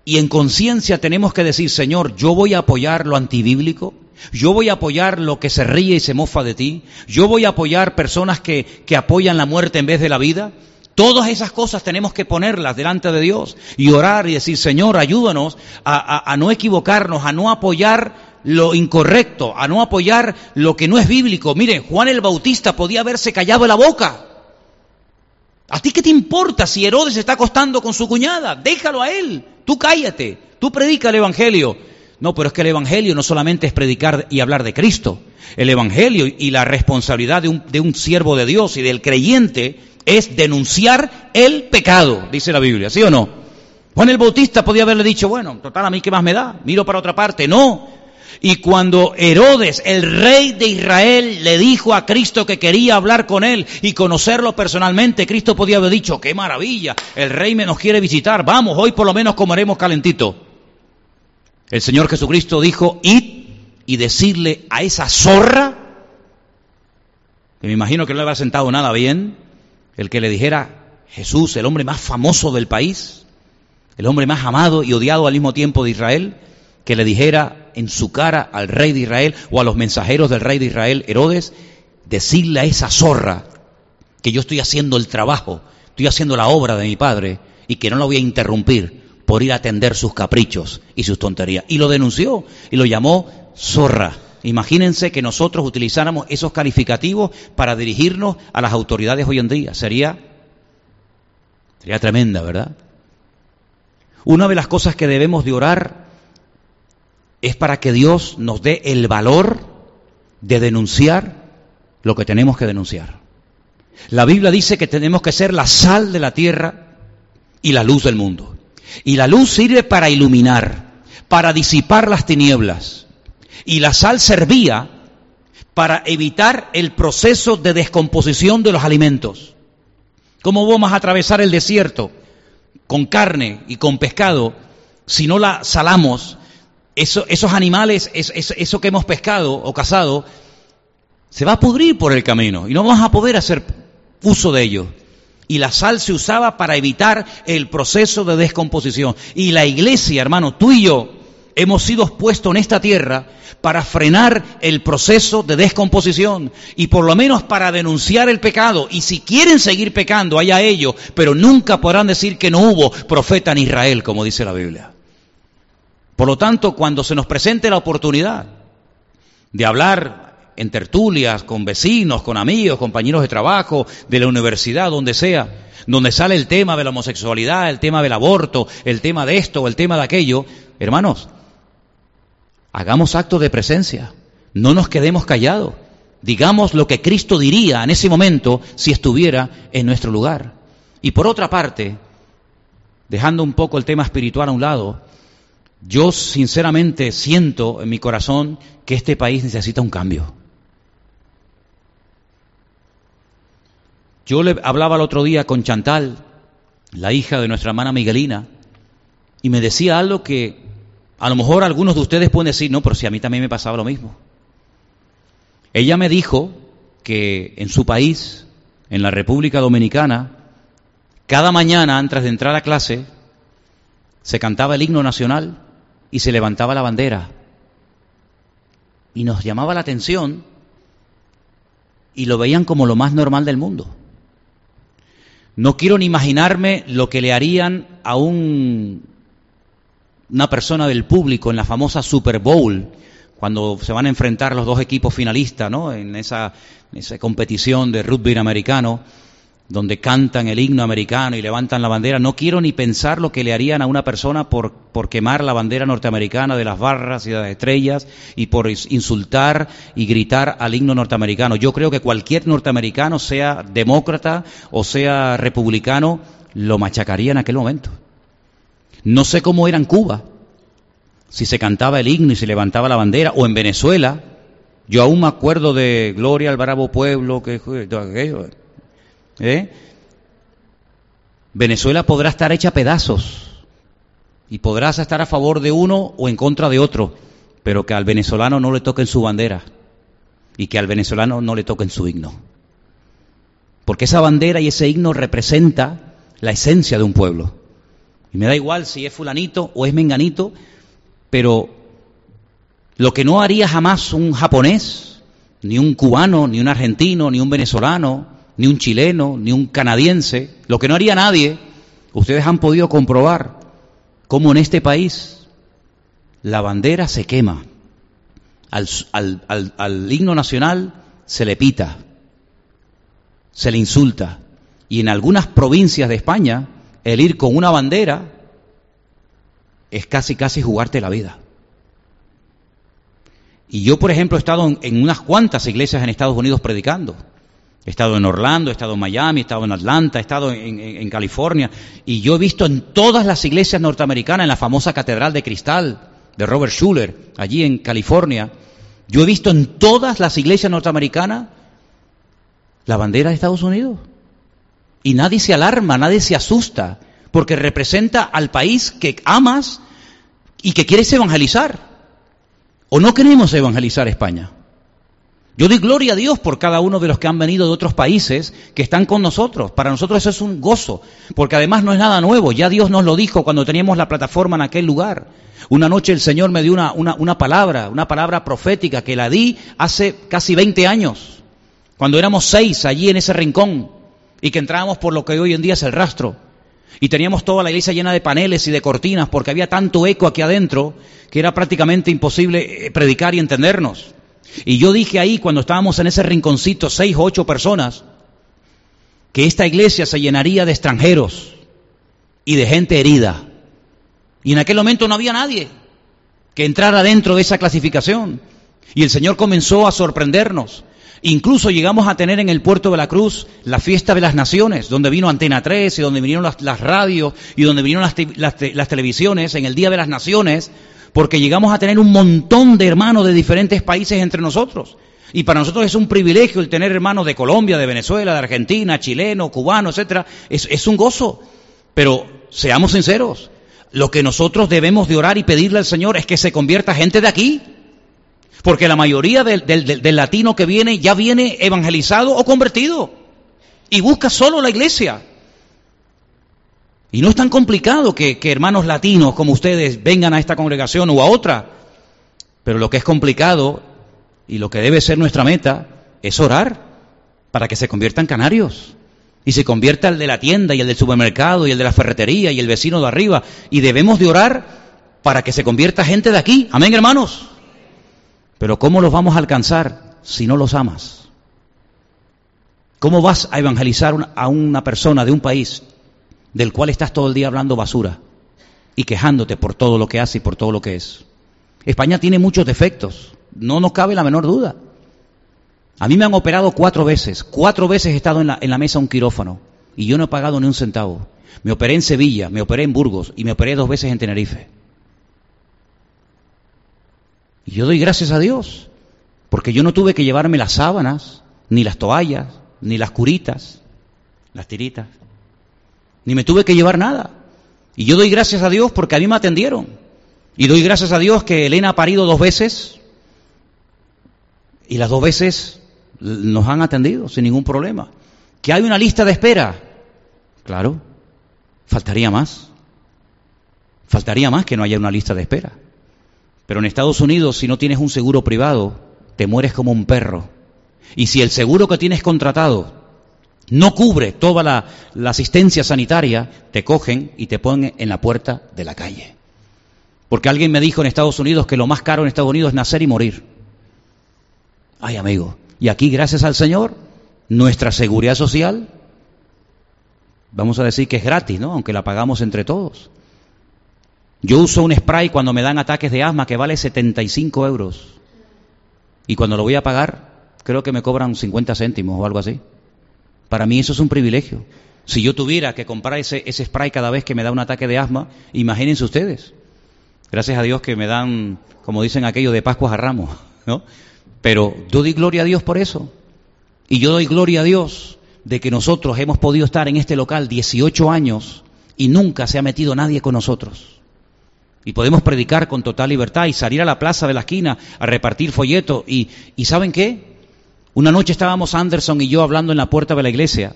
y en conciencia tenemos que decir, Señor, yo voy a apoyar lo antibíblico, yo voy a apoyar lo que se ríe y se mofa de ti, yo voy a apoyar personas que, que apoyan la muerte en vez de la vida. Todas esas cosas tenemos que ponerlas delante de Dios y orar y decir, Señor, ayúdanos a, a, a no equivocarnos, a no apoyar lo incorrecto, a no apoyar lo que no es bíblico. Miren, Juan el Bautista podía haberse callado la boca. ¿A ti qué te importa si Herodes está acostando con su cuñada? Déjalo a él. Tú cállate. Tú predica el Evangelio. No, pero es que el Evangelio no solamente es predicar y hablar de Cristo. El Evangelio y la responsabilidad de un, de un siervo de Dios y del creyente es denunciar el pecado, dice la Biblia, ¿sí o no? Juan el Bautista podía haberle dicho, bueno, total, a mí qué más me da, miro para otra parte. No, y cuando Herodes, el rey de Israel, le dijo a Cristo que quería hablar con él y conocerlo personalmente, Cristo podía haber dicho, qué maravilla, el rey me nos quiere visitar, vamos, hoy por lo menos comeremos calentito. El Señor Jesucristo dijo, id y decirle a esa zorra, que me imagino que no le había sentado nada bien, el que le dijera, Jesús, el hombre más famoso del país, el hombre más amado y odiado al mismo tiempo de Israel, que le dijera en su cara al rey de Israel o a los mensajeros del rey de Israel, Herodes, decirle a esa zorra que yo estoy haciendo el trabajo, estoy haciendo la obra de mi padre y que no la voy a interrumpir por ir a atender sus caprichos y sus tonterías. Y lo denunció y lo llamó zorra. Imagínense que nosotros utilizáramos esos calificativos para dirigirnos a las autoridades hoy en día. Sería, sería tremenda, ¿verdad? Una de las cosas que debemos de orar es para que Dios nos dé el valor de denunciar lo que tenemos que denunciar. La Biblia dice que tenemos que ser la sal de la tierra y la luz del mundo. Y la luz sirve para iluminar, para disipar las tinieblas. Y la sal servía para evitar el proceso de descomposición de los alimentos. ¿Cómo vamos a atravesar el desierto con carne y con pescado si no la salamos eso, esos animales, eso, que hemos pescado o cazado, se va a pudrir por el camino y no vamos a poder hacer uso de ello. Y la sal se usaba para evitar el proceso de descomposición. Y la iglesia, hermano, tú y yo, hemos sido puestos en esta tierra para frenar el proceso de descomposición y por lo menos para denunciar el pecado. Y si quieren seguir pecando, haya ellos, pero nunca podrán decir que no hubo profeta en Israel, como dice la Biblia. Por lo tanto, cuando se nos presente la oportunidad de hablar en tertulias, con vecinos, con amigos, compañeros de trabajo, de la universidad, donde sea, donde sale el tema de la homosexualidad, el tema del aborto, el tema de esto el tema de aquello, hermanos, hagamos acto de presencia, no nos quedemos callados, digamos lo que Cristo diría en ese momento si estuviera en nuestro lugar. Y por otra parte, dejando un poco el tema espiritual a un lado, yo sinceramente siento en mi corazón que este país necesita un cambio. Yo le hablaba el otro día con Chantal, la hija de nuestra hermana Miguelina, y me decía algo que a lo mejor algunos de ustedes pueden decir, no, pero si a mí también me pasaba lo mismo. Ella me dijo que en su país, en la República Dominicana, cada mañana antes de entrar a clase, se cantaba el himno nacional y se levantaba la bandera. Y nos llamaba la atención y lo veían como lo más normal del mundo. No quiero ni imaginarme lo que le harían a un, una persona del público en la famosa Super Bowl, cuando se van a enfrentar los dos equipos finalistas, ¿no? En esa, en esa competición de rugby americano donde cantan el himno americano y levantan la bandera, no quiero ni pensar lo que le harían a una persona por, por quemar la bandera norteamericana de las barras y de las estrellas y por insultar y gritar al himno norteamericano. Yo creo que cualquier norteamericano, sea demócrata o sea republicano, lo machacaría en aquel momento. No sé cómo era en Cuba, si se cantaba el himno y se levantaba la bandera, o en Venezuela. Yo aún me acuerdo de Gloria al Bravo Pueblo, que aquello ¿Eh? Venezuela podrá estar hecha pedazos y podrás estar a favor de uno o en contra de otro, pero que al venezolano no le toquen su bandera y que al venezolano no le toquen su himno. Porque esa bandera y ese himno representa la esencia de un pueblo. Y me da igual si es fulanito o es menganito, pero lo que no haría jamás un japonés, ni un cubano, ni un argentino, ni un venezolano, ni un chileno, ni un canadiense, lo que no haría nadie, ustedes han podido comprobar cómo en este país la bandera se quema, al, al, al, himno nacional se le pita, se le insulta, y en algunas provincias de España el ir con una bandera es casi casi jugarte la vida. Y yo, por ejemplo, he estado en unas cuantas iglesias en Estados Unidos predicando. He estado en Orlando, he estado en Miami, he estado en Atlanta, he estado en, California y yo he visto en todas las iglesias norteamericanas, en la famosa Catedral de Cristal de Robert Schuller, allí en California, yo he visto en todas las iglesias norteamericanas la bandera de Estados Unidos. Y nadie se alarma, nadie se asusta, porque representa al país que amas y que quieres evangelizar. ¿O no queremos evangelizar España? Yo doy gloria a Dios por cada uno de los que han venido de otros países que están con nosotros. Para nosotros eso es un gozo, porque además no es nada nuevo. Ya Dios nos lo dijo cuando teníamos la plataforma en aquel lugar. Una noche el Señor me dio una, una, palabra, una palabra profética que la di hace casi 20 años, cuando éramos seis allí en ese rincón y que entrábamos por lo que hoy en día es el rastro. Y teníamos toda la iglesia llena de paneles y de cortinas porque había tanto eco aquí adentro que era prácticamente imposible eh, predicar y entendernos. Y yo dije ahí, cuando estábamos en ese rinconcito, seis o ocho personas, que esta iglesia se llenaría de extranjeros y de gente herida. Y en aquel momento no había nadie que entrara dentro de esa clasificación. Y el Señor comenzó a sorprendernos. Incluso llegamos a tener en el puerto de la Cruz la fiesta de las naciones, donde vino Antena 3 y donde vinieron las, radios y donde vinieron las televisiones en el Día de las Naciones porque llegamos a tener un montón de hermanos de diferentes países entre nosotros. Y para nosotros es un privilegio el tener hermanos de Colombia, de Venezuela, de Argentina, chileno, cubano, etcétera. Es, un gozo. Pero seamos sinceros, lo que nosotros debemos de orar y pedirle al Señor es que se convierta gente de aquí. Porque la mayoría del, del latino que viene ya viene evangelizado o convertido. Y busca solo la iglesia. Y no es tan complicado que, hermanos latinos como ustedes vengan a esta congregación o a otra. Pero lo que es complicado y lo que debe ser nuestra meta es orar para que se conviertan canarios. Y se convierta el de la tienda y el del supermercado y el de la ferretería y el vecino de arriba. Y debemos de orar para que se convierta gente de aquí. Amén, hermanos. Pero ¿cómo los vamos a alcanzar si no los amas? ¿Cómo vas a evangelizar a una persona de un país del cual estás todo el día hablando basura y quejándote por todo lo que hace y por todo lo que es. España tiene muchos defectos, no nos cabe la menor duda. A mí me han operado cuatro veces, cuatro veces he estado en la, en la mesa un quirófano y yo no he pagado ni un centavo. Me operé en Sevilla, me operé en Burgos y me operé dos veces en Tenerife. Y yo doy gracias a Dios, porque yo no tuve que llevarme las sábanas, ni las toallas, ni las curitas, las tiritas. Ni me tuve que llevar nada. Y yo doy gracias a Dios porque a mí me atendieron. Y doy gracias a Dios que Elena ha parido dos veces y las dos veces nos han atendido sin ningún problema. Que hay una lista de espera. Claro, faltaría más. Faltaría más que no haya una lista de espera. Pero en Estados Unidos, si no tienes un seguro privado, te mueres como un perro. Y si el seguro que tienes contratado no cubre toda la, asistencia sanitaria, te cogen y te ponen en la puerta de la calle. Porque alguien me dijo en Estados Unidos que lo más caro en Estados Unidos es nacer y morir. Ay, amigo. Y aquí, gracias al Señor, nuestra seguridad social, vamos a decir que es gratis, ¿no? Aunque la pagamos entre todos. Yo uso un spray cuando me dan ataques de asma que vale 75 euros. Y cuando lo voy a pagar, creo que me cobran 50 céntimos o algo así. Para mí eso es un privilegio. Si yo tuviera que comprar ese, spray cada vez que me da un ataque de asma, imagínense ustedes. Gracias a Dios que me dan, como dicen aquello, de Pascuas a Ramos, [laughs] ¿no? Pero yo doy gloria a Dios por eso. Y yo doy gloria a Dios de que nosotros hemos podido estar en este local 18 años y nunca se ha metido nadie con nosotros. Y podemos predicar con total libertad y salir a la plaza de la esquina a repartir folletos. Y, y ¿saben qué? Una noche estábamos Anderson y yo hablando en la puerta de la iglesia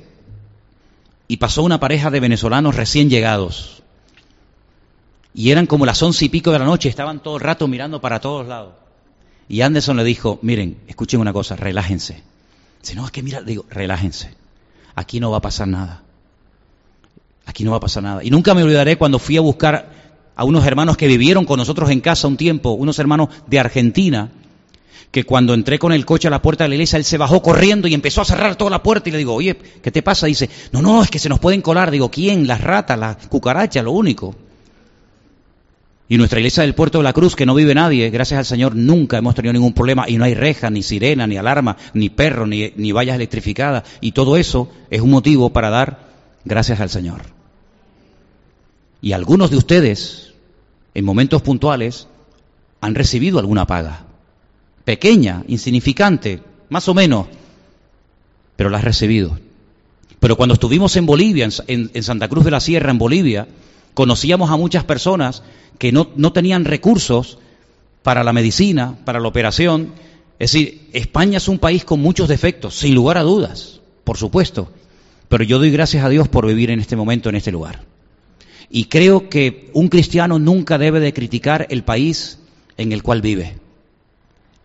y pasó una pareja de venezolanos recién llegados. Y eran como las once y pico de la noche, estaban todo el rato mirando para todos lados. Y Anderson le dijo, miren, escuchen una cosa, relájense. Si no, es que mira, digo, relájense. Aquí no va a pasar nada. Aquí no va a pasar nada. Y nunca me olvidaré cuando fui a buscar a unos hermanos que vivieron con nosotros en casa un tiempo, unos hermanos de Argentina, que cuando entré con el coche a la puerta de la iglesia, él se bajó corriendo y empezó a cerrar toda la puerta y le digo, oye, ¿qué te pasa? Dice, no, no, es que se nos pueden colar. Digo, ¿quién? Las ratas, las cucarachas, lo único. Y nuestra iglesia del Puerto de la Cruz, que no vive nadie, gracias al Señor, nunca hemos tenido ningún problema y no hay reja, ni sirena, ni alarma, ni perro, ni, ni vallas electrificadas. Y todo eso es un motivo para dar gracias al Señor. Y algunos de ustedes, en momentos puntuales, han recibido alguna paga pequeña, insignificante, más o menos, pero la has recibido. Pero cuando estuvimos en Bolivia, en, Santa Cruz de la Sierra, en Bolivia, conocíamos a muchas personas que no, no tenían recursos para la medicina, para la operación. Es decir, España es un país con muchos defectos, sin lugar a dudas, por supuesto. Pero yo doy gracias a Dios por vivir en este momento, en este lugar. Y creo que un cristiano nunca debe de criticar el país en el cual vive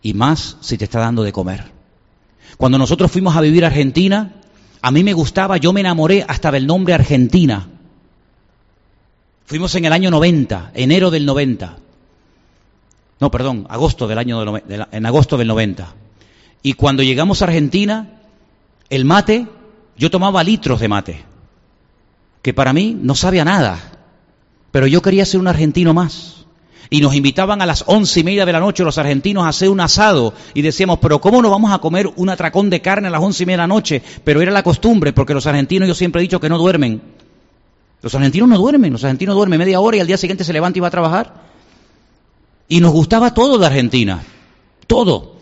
y más si te está dando de comer. Cuando nosotros fuimos a vivir a Argentina, a mí me gustaba, yo me enamoré hasta del nombre Argentina. Fuimos en el año 90, enero del 90. No, perdón, agosto del año en agosto del 90. Y cuando llegamos a Argentina, el mate, yo tomaba litros de mate, que para mí no sabía nada, pero yo quería ser un argentino más y nos invitaban a las once y media de la noche los argentinos a hacer un asado y decíamos, pero ¿cómo no vamos a comer un atracón de carne a las once y media de la noche? Pero era la costumbre, porque los argentinos yo siempre he dicho que no duermen. Los argentinos no duermen, los argentinos duermen media hora y al día siguiente se levanta y va a trabajar. Y nos gustaba todo de Argentina, todo.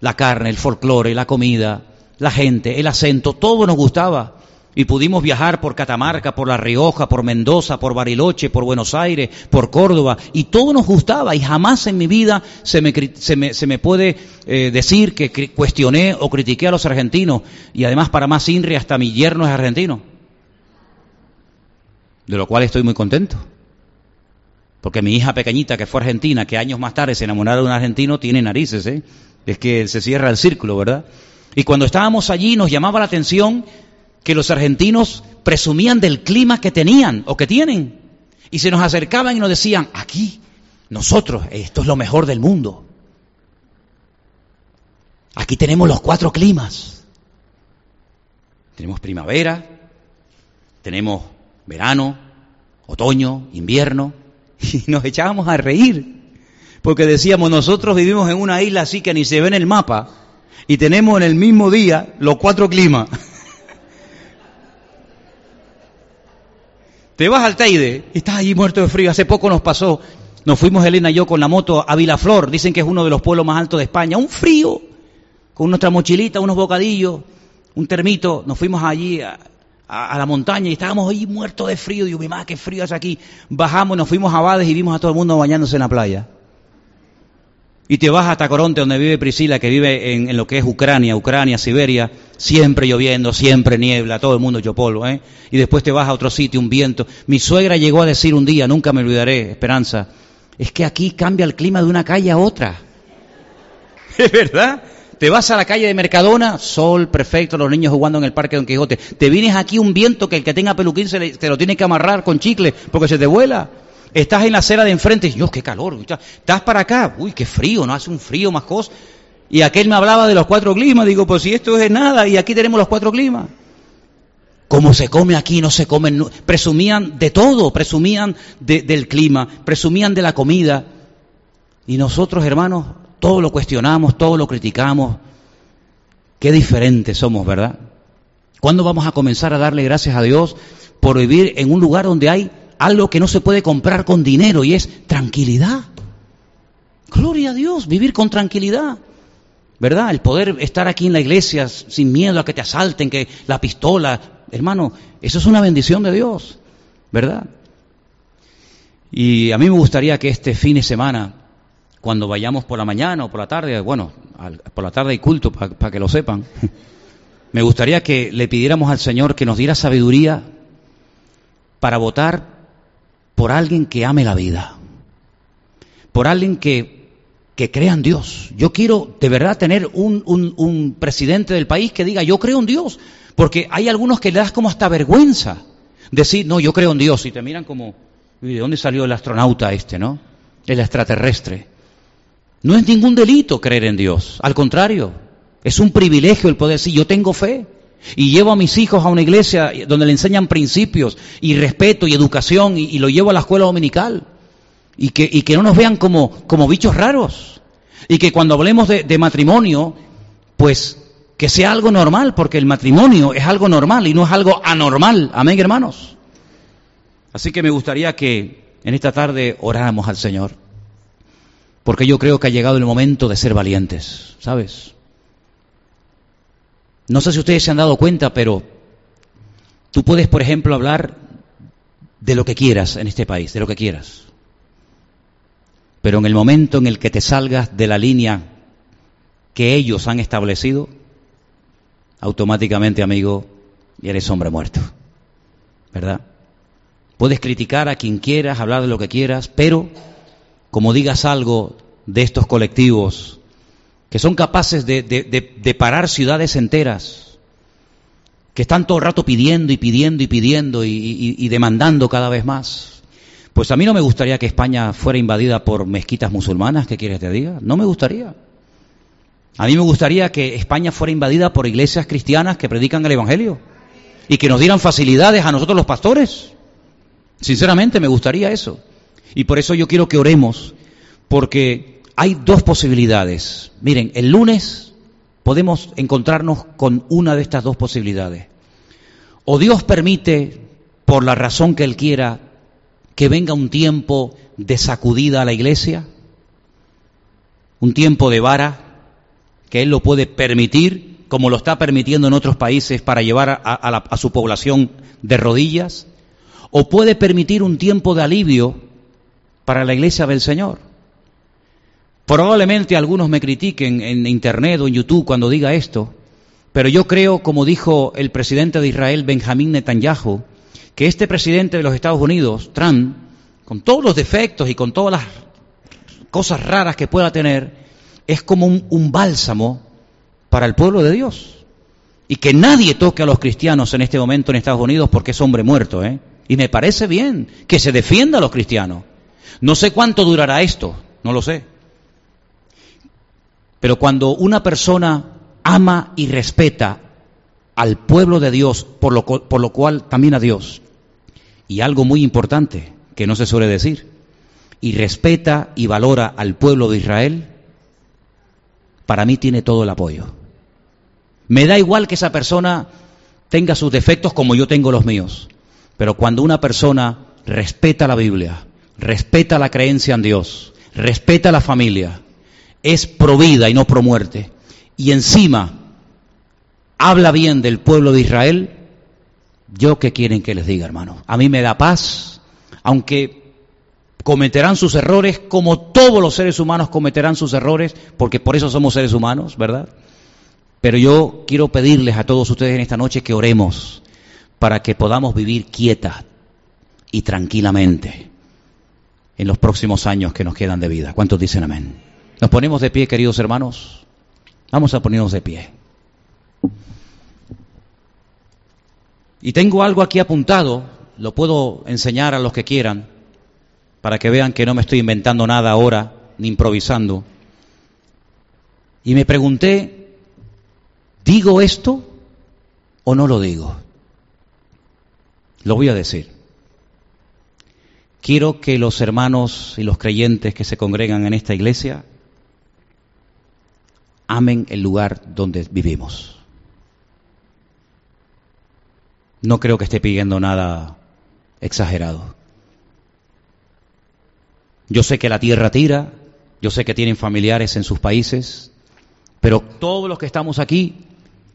La carne, el folclore, la comida, la gente, el acento, todo nos gustaba y pudimos viajar por Catamarca, por La Rioja, por Mendoza, por Bariloche, por Buenos Aires, por Córdoba, y todo nos gustaba y jamás en mi vida se me, se me, puede eh, decir que cuestioné o critiqué a los argentinos, y además para más INRI hasta mi yerno es argentino, de lo cual estoy muy contento. Porque mi hija pequeñita, que fue argentina, que años más tarde se enamoró de un argentino, tiene narices, ¿eh? Es que se cierra el círculo, ¿verdad? Y cuando estábamos allí nos llamaba la atención que los argentinos presumían del clima que tenían o que tienen. Y se nos acercaban y nos decían, aquí, nosotros, esto es lo mejor del mundo. Aquí tenemos los cuatro climas. Tenemos primavera, tenemos verano, otoño, invierno, [laughs] y nos echábamos a reír, porque decíamos, nosotros vivimos en una isla así que ni se ve en el mapa, y tenemos en el mismo día los cuatro climas. [laughs] Te vas al Teide y estás allí muerto de frío. Hace poco nos pasó, nos fuimos Elena y yo con la moto a Vilaflor, dicen que es uno de los pueblos más altos de España. Un frío, con nuestra mochilita, unos bocadillos, un termito. Nos fuimos allí a, la montaña y estábamos ahí muertos de frío. Digo, mi madre, qué frío es aquí. Bajamos, nos fuimos a Bades y vimos a todo el mundo bañándose en la playa. Y te vas hasta Coronte, donde vive Priscila, que vive en, lo que es Ucrania, Ucrania, Siberia, siempre lloviendo, siempre niebla, todo el mundo hecho polvo, ¿eh? Y después te vas a otro sitio, un viento. Mi suegra llegó a decir un día, nunca me olvidaré, Esperanza, es que aquí cambia el clima de una calle a otra. [laughs] ¿Es verdad? Te vas a la calle de Mercadona, sol perfecto, los niños jugando en el parque de Don Quijote. Te vienes aquí un viento que el que tenga peluquín se, se lo tiene que amarrar con chicle porque se te vuela. Estás en la acera de enfrente Dios, qué calor. Estás para acá, uy, qué frío, no hace un frío más. Y aquel me hablaba de los cuatro climas, digo, pues si esto es nada y aquí tenemos los cuatro climas. Como se come aquí, no se come. Presumían de todo, presumían del clima, presumían de la comida. Y nosotros, hermanos, todo lo cuestionamos, todo lo criticamos. Qué diferentes somos, ¿verdad? ¿Cuándo vamos a comenzar a darle gracias a Dios por vivir en un lugar donde hay algo que no se puede comprar con dinero y es tranquilidad. Gloria a Dios, vivir con tranquilidad. ¿Verdad? El poder estar aquí en la iglesia sin miedo a que te asalten, que la pistola, hermano, eso es una bendición de Dios. ¿Verdad? Y a mí me gustaría que este fin de semana, cuando vayamos por la mañana o por la tarde, bueno, por la tarde hay culto para que lo sepan, [laughs] me gustaría que le pidiéramos al Señor que nos diera sabiduría para votar por alguien que ame la vida, por alguien que, que crea en Dios. Yo quiero de verdad tener un, un, presidente del país que diga, yo creo en Dios, porque hay algunos que le das como hasta vergüenza decir, no, yo creo en Dios, y te miran como, ¿de dónde salió el astronauta este, no? El extraterrestre. No es ningún delito creer en Dios, al contrario, es un privilegio el poder decir, yo tengo fe. Y llevo a mis hijos a una iglesia donde le enseñan principios y respeto y educación y, lo llevo a la escuela dominical. Y que, y que no nos vean como, como, bichos raros. Y que cuando hablemos de, de matrimonio, pues que sea algo normal, porque el matrimonio es algo normal y no es algo anormal. Amén, hermanos. Así que me gustaría que en esta tarde oráramos al Señor. Porque yo creo que ha llegado el momento de ser valientes, ¿sabes? No sé si ustedes se han dado cuenta, pero tú puedes, por ejemplo, hablar de lo que quieras en este país, de lo que quieras. Pero en el momento en el que te salgas de la línea que ellos han establecido, automáticamente, amigo, eres hombre muerto. ¿Verdad? Puedes criticar a quien quieras, hablar de lo que quieras, pero como digas algo de estos colectivos que son capaces de, parar ciudades enteras, que están todo el rato pidiendo y pidiendo y pidiendo y, demandando cada vez más. Pues a mí no me gustaría que España fuera invadida por mezquitas musulmanas, ¿qué quieres que te diga? No me gustaría. A mí me gustaría que España fuera invadida por iglesias cristianas que predican el Evangelio y que nos dieran facilidades a nosotros los pastores. Sinceramente me gustaría eso. Y por eso yo quiero que oremos, porque hay dos posibilidades. Miren, el lunes podemos encontrarnos con una de estas dos posibilidades. O Dios permite, por la razón que Él quiera, que venga un tiempo de sacudida a la iglesia, un tiempo de vara, que Él lo puede permitir, como lo está permitiendo en otros países para llevar a, a su población de rodillas, o puede permitir un tiempo de alivio para la iglesia del Señor. Probablemente algunos me critiquen en Internet o en YouTube cuando diga esto, pero yo creo, como dijo el presidente de Israel, Benjamín Netanyahu, que este presidente de los Estados Unidos, Trump, con todos los defectos y con todas las cosas raras que pueda tener, es como un, bálsamo para el pueblo de Dios. Y que nadie toque a los cristianos en este momento en Estados Unidos porque es hombre muerto, ¿eh? Y me parece bien que se defienda a los cristianos. No sé cuánto durará esto, no lo sé. Pero cuando una persona ama y respeta al pueblo de Dios, por lo, por lo cual también a Dios, y algo muy importante que no se suele decir, y respeta y valora al pueblo de Israel, para mí tiene todo el apoyo. Me da igual que esa persona tenga sus defectos como yo tengo los míos, pero cuando una persona respeta la Biblia, respeta la creencia en Dios, respeta la familia, es pro vida y no pro muerte, y encima habla bien del pueblo de Israel, Yo qué quieren que les diga, hermano. A mí me da paz, aunque cometerán sus errores como todos los seres humanos cometerán sus errores, porque por eso somos seres humanos, ¿verdad? Pero yo quiero pedirles a todos ustedes en esta noche que oremos para que podamos vivir quieta y tranquilamente en los próximos años que nos quedan de vida. ¿Cuántos dicen amén? Nos ponemos de pie, queridos hermanos. Vamos a ponernos de pie. Y tengo algo aquí apuntado, lo puedo enseñar a los que quieran, para que vean que no me estoy inventando nada ahora, ni improvisando. Y me pregunté, ¿digo esto o no lo digo? Lo voy a decir. Quiero que los hermanos y los creyentes que se congregan en esta iglesia amen el lugar donde vivimos. No creo que esté pidiendo nada exagerado. Yo sé que la tierra tira, yo sé que tienen familiares en sus países, pero todos los que estamos aquí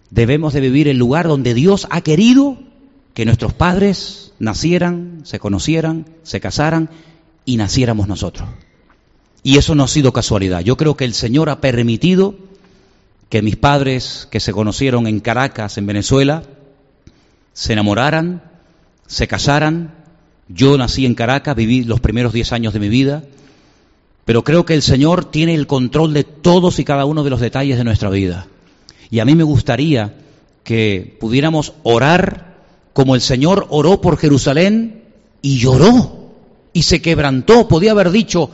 debemos de vivir el lugar donde Dios ha querido que nuestros padres nacieran, se conocieran, se casaran y naciéramos nosotros. Y eso no ha sido casualidad. Yo creo que el Señor ha permitido que mis padres que se conocieron en Caracas, en Venezuela, se enamoraran, se casaran. Yo nací en Caracas, viví los primeros diez años de mi vida, pero creo que el Señor tiene el control de todos y cada uno de los detalles de nuestra vida. Y a mí me gustaría que pudiéramos orar como el Señor oró por Jerusalén y lloró y se quebrantó. Podía haber dicho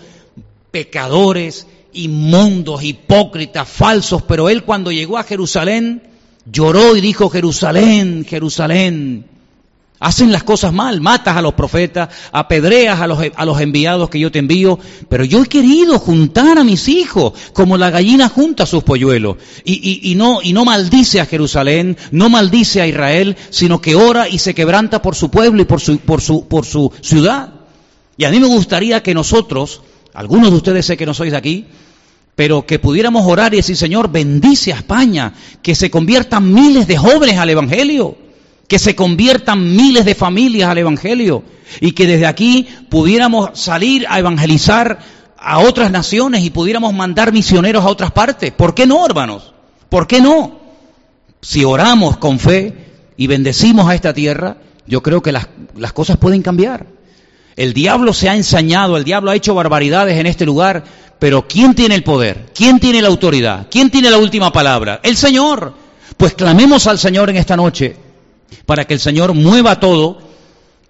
pecadores, inmundos, hipócritas, falsos, pero él cuando llegó a Jerusalén lloró y dijo, Jerusalén, Jerusalén, hacen las cosas mal, matas a los profetas, apedreas a los, a los enviados que yo te envío, pero yo he querido juntar a mis hijos como la gallina junta a sus polluelos. Y, y, no, y no maldice a Jerusalén, no maldice a Israel, sino que ora y se quebranta por su pueblo y por su, por su, por su ciudad. Y a mí me gustaría que nosotros, algunos de ustedes sé que no sois de aquí, pero que pudiéramos orar y decir, Señor, bendice a España, que se conviertan miles de jóvenes al Evangelio, que se conviertan miles de familias al Evangelio, y que desde aquí pudiéramos salir a evangelizar a otras naciones y pudiéramos mandar misioneros a otras partes. ¿Por qué no, hermanos? ¿Por qué no? Si oramos con fe y bendecimos a esta tierra, yo creo que las, las cosas pueden cambiar. El diablo se ha ensañado, el diablo ha hecho barbaridades en este lugar, pero ¿quién tiene el poder? ¿Quién tiene la autoridad? ¿Quién tiene la última palabra? El Señor. Pues clamemos al Señor en esta noche para que el Señor mueva todo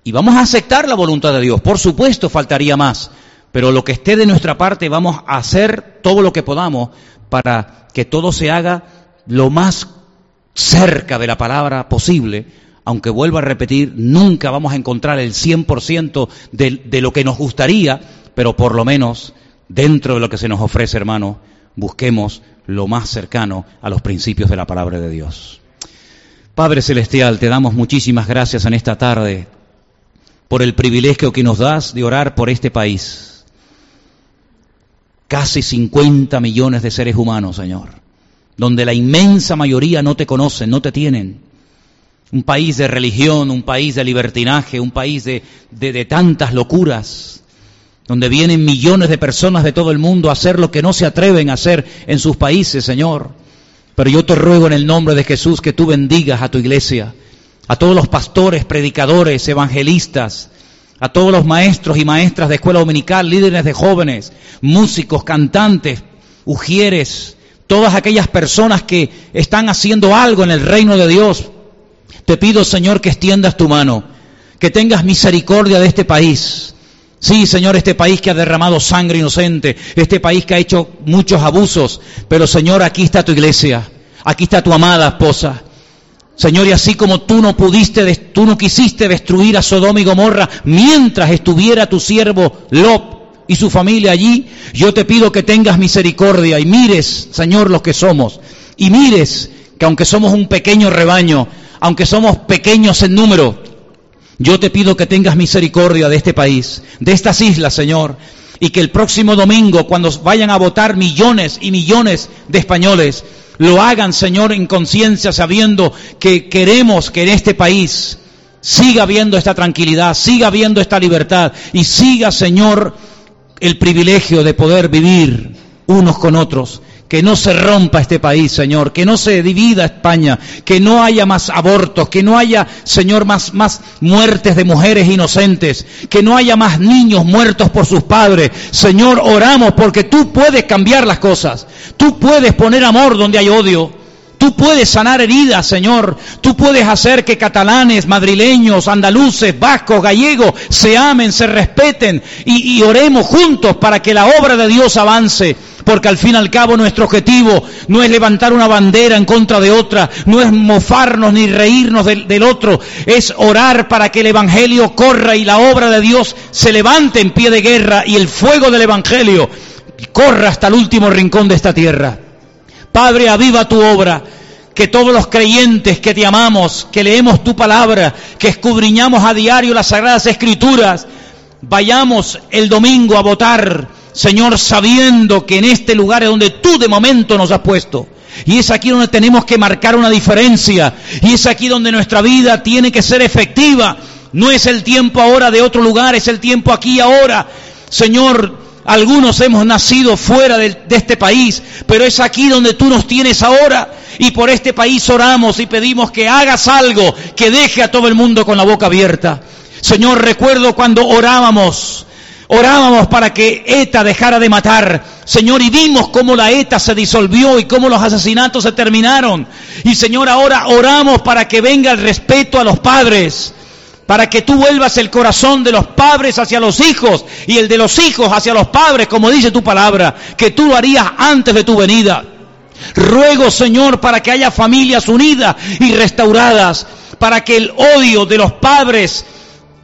y vamos a aceptar la voluntad de Dios. Por supuesto, faltaría más, pero lo que esté de nuestra parte vamos a hacer todo lo que podamos para que todo se haga lo más cerca de la palabra posible, aunque vuelva a repetir, nunca vamos a encontrar el 100% de, de lo que nos gustaría, pero por lo menos dentro de lo que se nos ofrece, hermano, busquemos lo más cercano a los principios de la palabra de Dios. Padre Celestial, te damos muchísimas gracias en esta tarde por el privilegio que nos das de orar por este país. Casi 50 millones de seres humanos, Señor, donde la inmensa mayoría no te conocen, no te tienen. Un país de religión, un país de libertinaje, un país de, de, tantas locuras, donde vienen millones de personas de todo el mundo a hacer lo que no se atreven a hacer en sus países, Señor. Pero yo te ruego en el nombre de Jesús que tú bendigas a tu iglesia, a todos los pastores, predicadores, evangelistas, a todos los maestros y maestras de escuela dominical, líderes de jóvenes, músicos, cantantes, ujieres, todas aquellas personas que están haciendo algo en el reino de Dios. Te pido, Señor, que extiendas tu mano, que tengas misericordia de este país, Sí, Señor, este país que ha derramado sangre inocente, este país que ha hecho muchos abusos, pero Señor, aquí está tu iglesia, aquí está tu amada esposa. Señor, y así como tú no pudiste, tú no quisiste destruir a Sodoma y Gomorra mientras estuviera tu siervo Lot y su familia allí, yo te pido que tengas misericordia y mires, Señor, los que somos, y mires que aunque somos un pequeño rebaño, aunque somos pequeños en número, yo te pido que tengas misericordia de este país, de estas islas, Señor, y que el próximo domingo, cuando vayan a votar millones y millones de españoles, lo hagan, Señor, en conciencia, sabiendo que queremos que en este país siga habiendo esta tranquilidad, siga habiendo esta libertad y siga, Señor, el privilegio de poder vivir unos con otros. Que no se rompa este país, Señor, que no se divida España, que no haya más abortos, que no haya, Señor, más, más muertes de mujeres inocentes, que no haya más niños muertos por sus padres. Señor, oramos porque tú puedes cambiar las cosas, tú puedes poner amor donde hay odio, Tú puedes sanar heridas, Señor. Tú puedes hacer que catalanes, madrileños, andaluces, vascos, gallegos se amen, se respeten y, oremos juntos para que la obra de Dios avance. Porque al fin y al cabo nuestro objetivo no es levantar una bandera en contra de otra, no es mofarnos ni reírnos del, del otro, es orar para que el Evangelio corra y la obra de Dios se levante en pie de guerra y el fuego del Evangelio corra hasta el último rincón de esta tierra. Padre, aviva tu obra. Que todos los creyentes que te amamos, que leemos tu palabra, que escudriñamos a diario las sagradas escrituras, vayamos el domingo a votar, Señor, sabiendo que en este lugar es donde tú de momento nos has puesto. Y es aquí donde tenemos que marcar una diferencia. Y es aquí donde nuestra vida tiene que ser efectiva. No es el tiempo ahora de otro lugar, es el tiempo aquí y ahora. Señor, algunos hemos nacido fuera de, este país, pero es aquí donde tú nos tienes ahora. Y por este país oramos y pedimos que hagas algo que deje a todo el mundo con la boca abierta. Señor, recuerdo cuando orábamos, orábamos para que ETA dejara de matar. Señor, y vimos cómo la ETA se disolvió y cómo los asesinatos se terminaron. Y Señor, ahora oramos para que venga el respeto a los padres para que tú vuelvas el corazón de los padres hacia los hijos y el de los hijos hacia los padres, como dice tu palabra, que tú lo harías antes de tu venida. Ruego, Señor, para que haya familias unidas y restauradas, para que el odio de los padres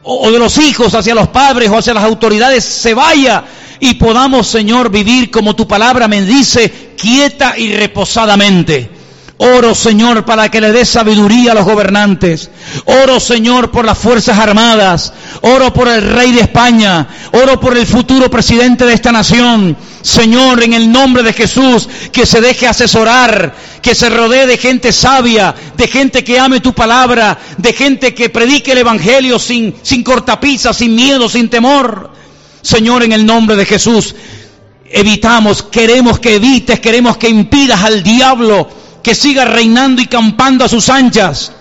o de los hijos hacia los padres o hacia las autoridades se vaya y podamos, Señor, vivir como tu palabra me dice, quieta y reposadamente. Oro, Señor, para que le des sabiduría a los gobernantes. Oro, Señor, por las Fuerzas Armadas. Oro por el Rey de España. Oro por el futuro presidente de esta nación. Señor, en el nombre de Jesús, que se deje asesorar, que se rodee de gente sabia, de gente que ame tu palabra, de gente que predique el Evangelio sin, sin cortapisas, sin miedo, sin temor. Señor, en el nombre de Jesús, evitamos, queremos que evites, queremos que impidas al diablo que siga reinando y campando a sus anchas.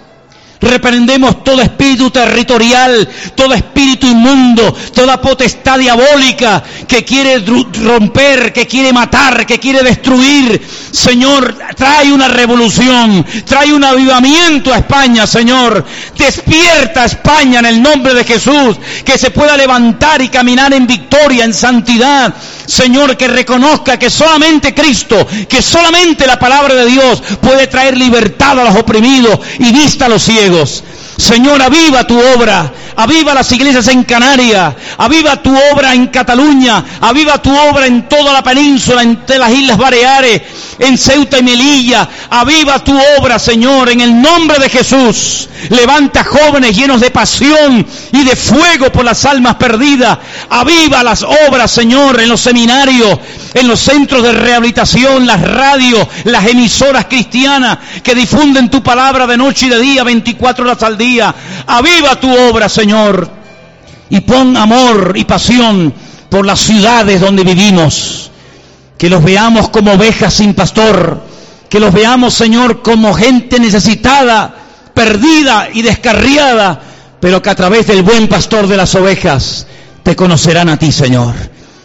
Reprendemos todo espíritu territorial, todo espíritu inmundo, toda potestad diabólica que quiere romper, que quiere matar, que quiere destruir. Señor, trae una revolución, trae un avivamiento a España, Señor. Despierta a España en el nombre de Jesús, que se pueda levantar y caminar en victoria, en santidad. Señor, que reconozca que solamente Cristo, que solamente la palabra de Dios puede traer libertad a los oprimidos y vista a los ciegos griegos Señor, aviva tu obra, aviva las iglesias en Canarias, aviva tu obra en Cataluña, aviva tu obra en toda la península, en las Islas Baleares, en Ceuta y Melilla, aviva tu obra, Señor, en el nombre de Jesús. Levanta jóvenes llenos de pasión y de fuego por las almas perdidas. Aviva las obras, Señor, en los seminarios, en los centros de rehabilitación, las radios, las emisoras cristianas que difunden tu palabra de noche y de día, 24 horas al día. Aviva tu obra, Señor. Y pon amor y pasión por las ciudades donde vivimos. Que los veamos como ovejas sin pastor. Que los veamos, Señor, como gente necesitada, perdida y descarriada, pero que a través del buen pastor de las ovejas te conocerán a ti, Señor.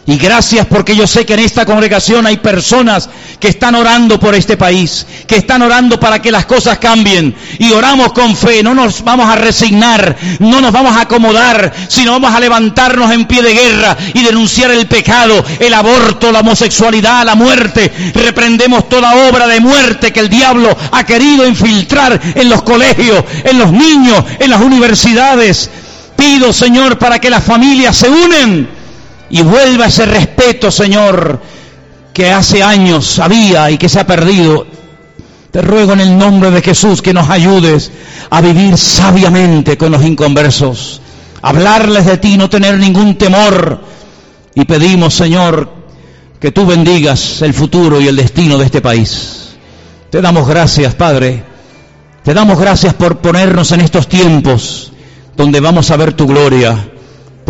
Y gracias porque yo sé que en esta congregación hay personas que están orando por este país, que están orando para que las cosas cambien. Y oramos con fe, no nos vamos a resignar, no nos vamos a acomodar, sino vamos a levantarnos en pie de guerra y denunciar el pecado, el aborto, la homosexualidad, la muerte. Reprendemos toda obra de muerte que el diablo ha querido infiltrar en los colegios, en los niños, en las universidades. Pido, Señor, para que las familias se unen y vuelva ese respeto, Señor, que hace años había y que se ha perdido. Te ruego en el nombre de Jesús que nos ayudes a vivir sabiamente con los inconversos, hablarles de ti, no tener ningún temor. Y pedimos, Señor, que tú bendigas el futuro y el destino de este país. Te damos gracias, Padre. Te damos gracias por ponernos en estos tiempos donde vamos a ver tu gloria,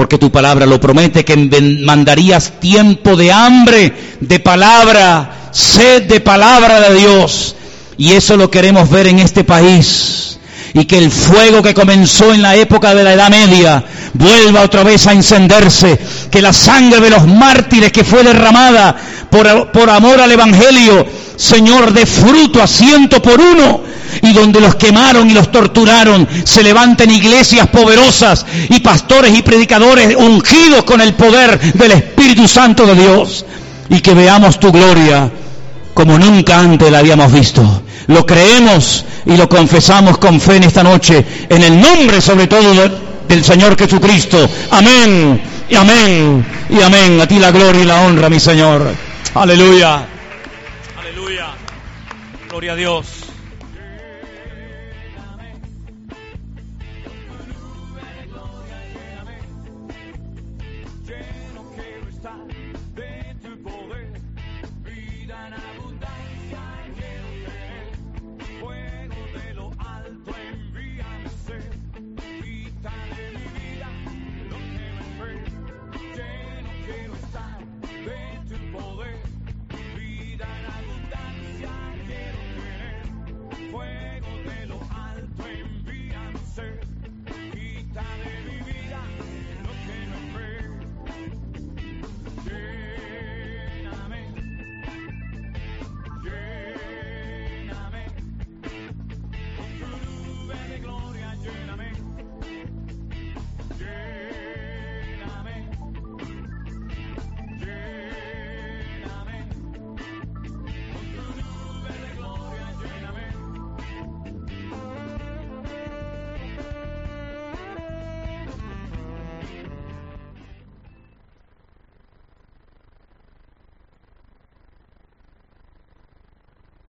porque tu palabra lo promete, que mandarías tiempo de hambre, de palabra, sed de palabra de Dios. Y eso lo queremos ver en este país. Y que el fuego que comenzó en la época de la Edad Media vuelva otra vez a encenderse. Que la sangre de los mártires que fue derramada por, por amor al Evangelio, Señor, de fruto a ciento por uno y donde los quemaron y los torturaron, se levanten iglesias poderosas y pastores y predicadores ungidos con el poder del Espíritu Santo de Dios y que veamos tu gloria como nunca antes la habíamos visto. Lo creemos y lo confesamos con fe en esta noche, en el nombre sobre todo del Señor Jesucristo. Amén y amén y amén. A ti la gloria y la honra, mi Señor. Aleluya. Aleluya. Gloria a Dios.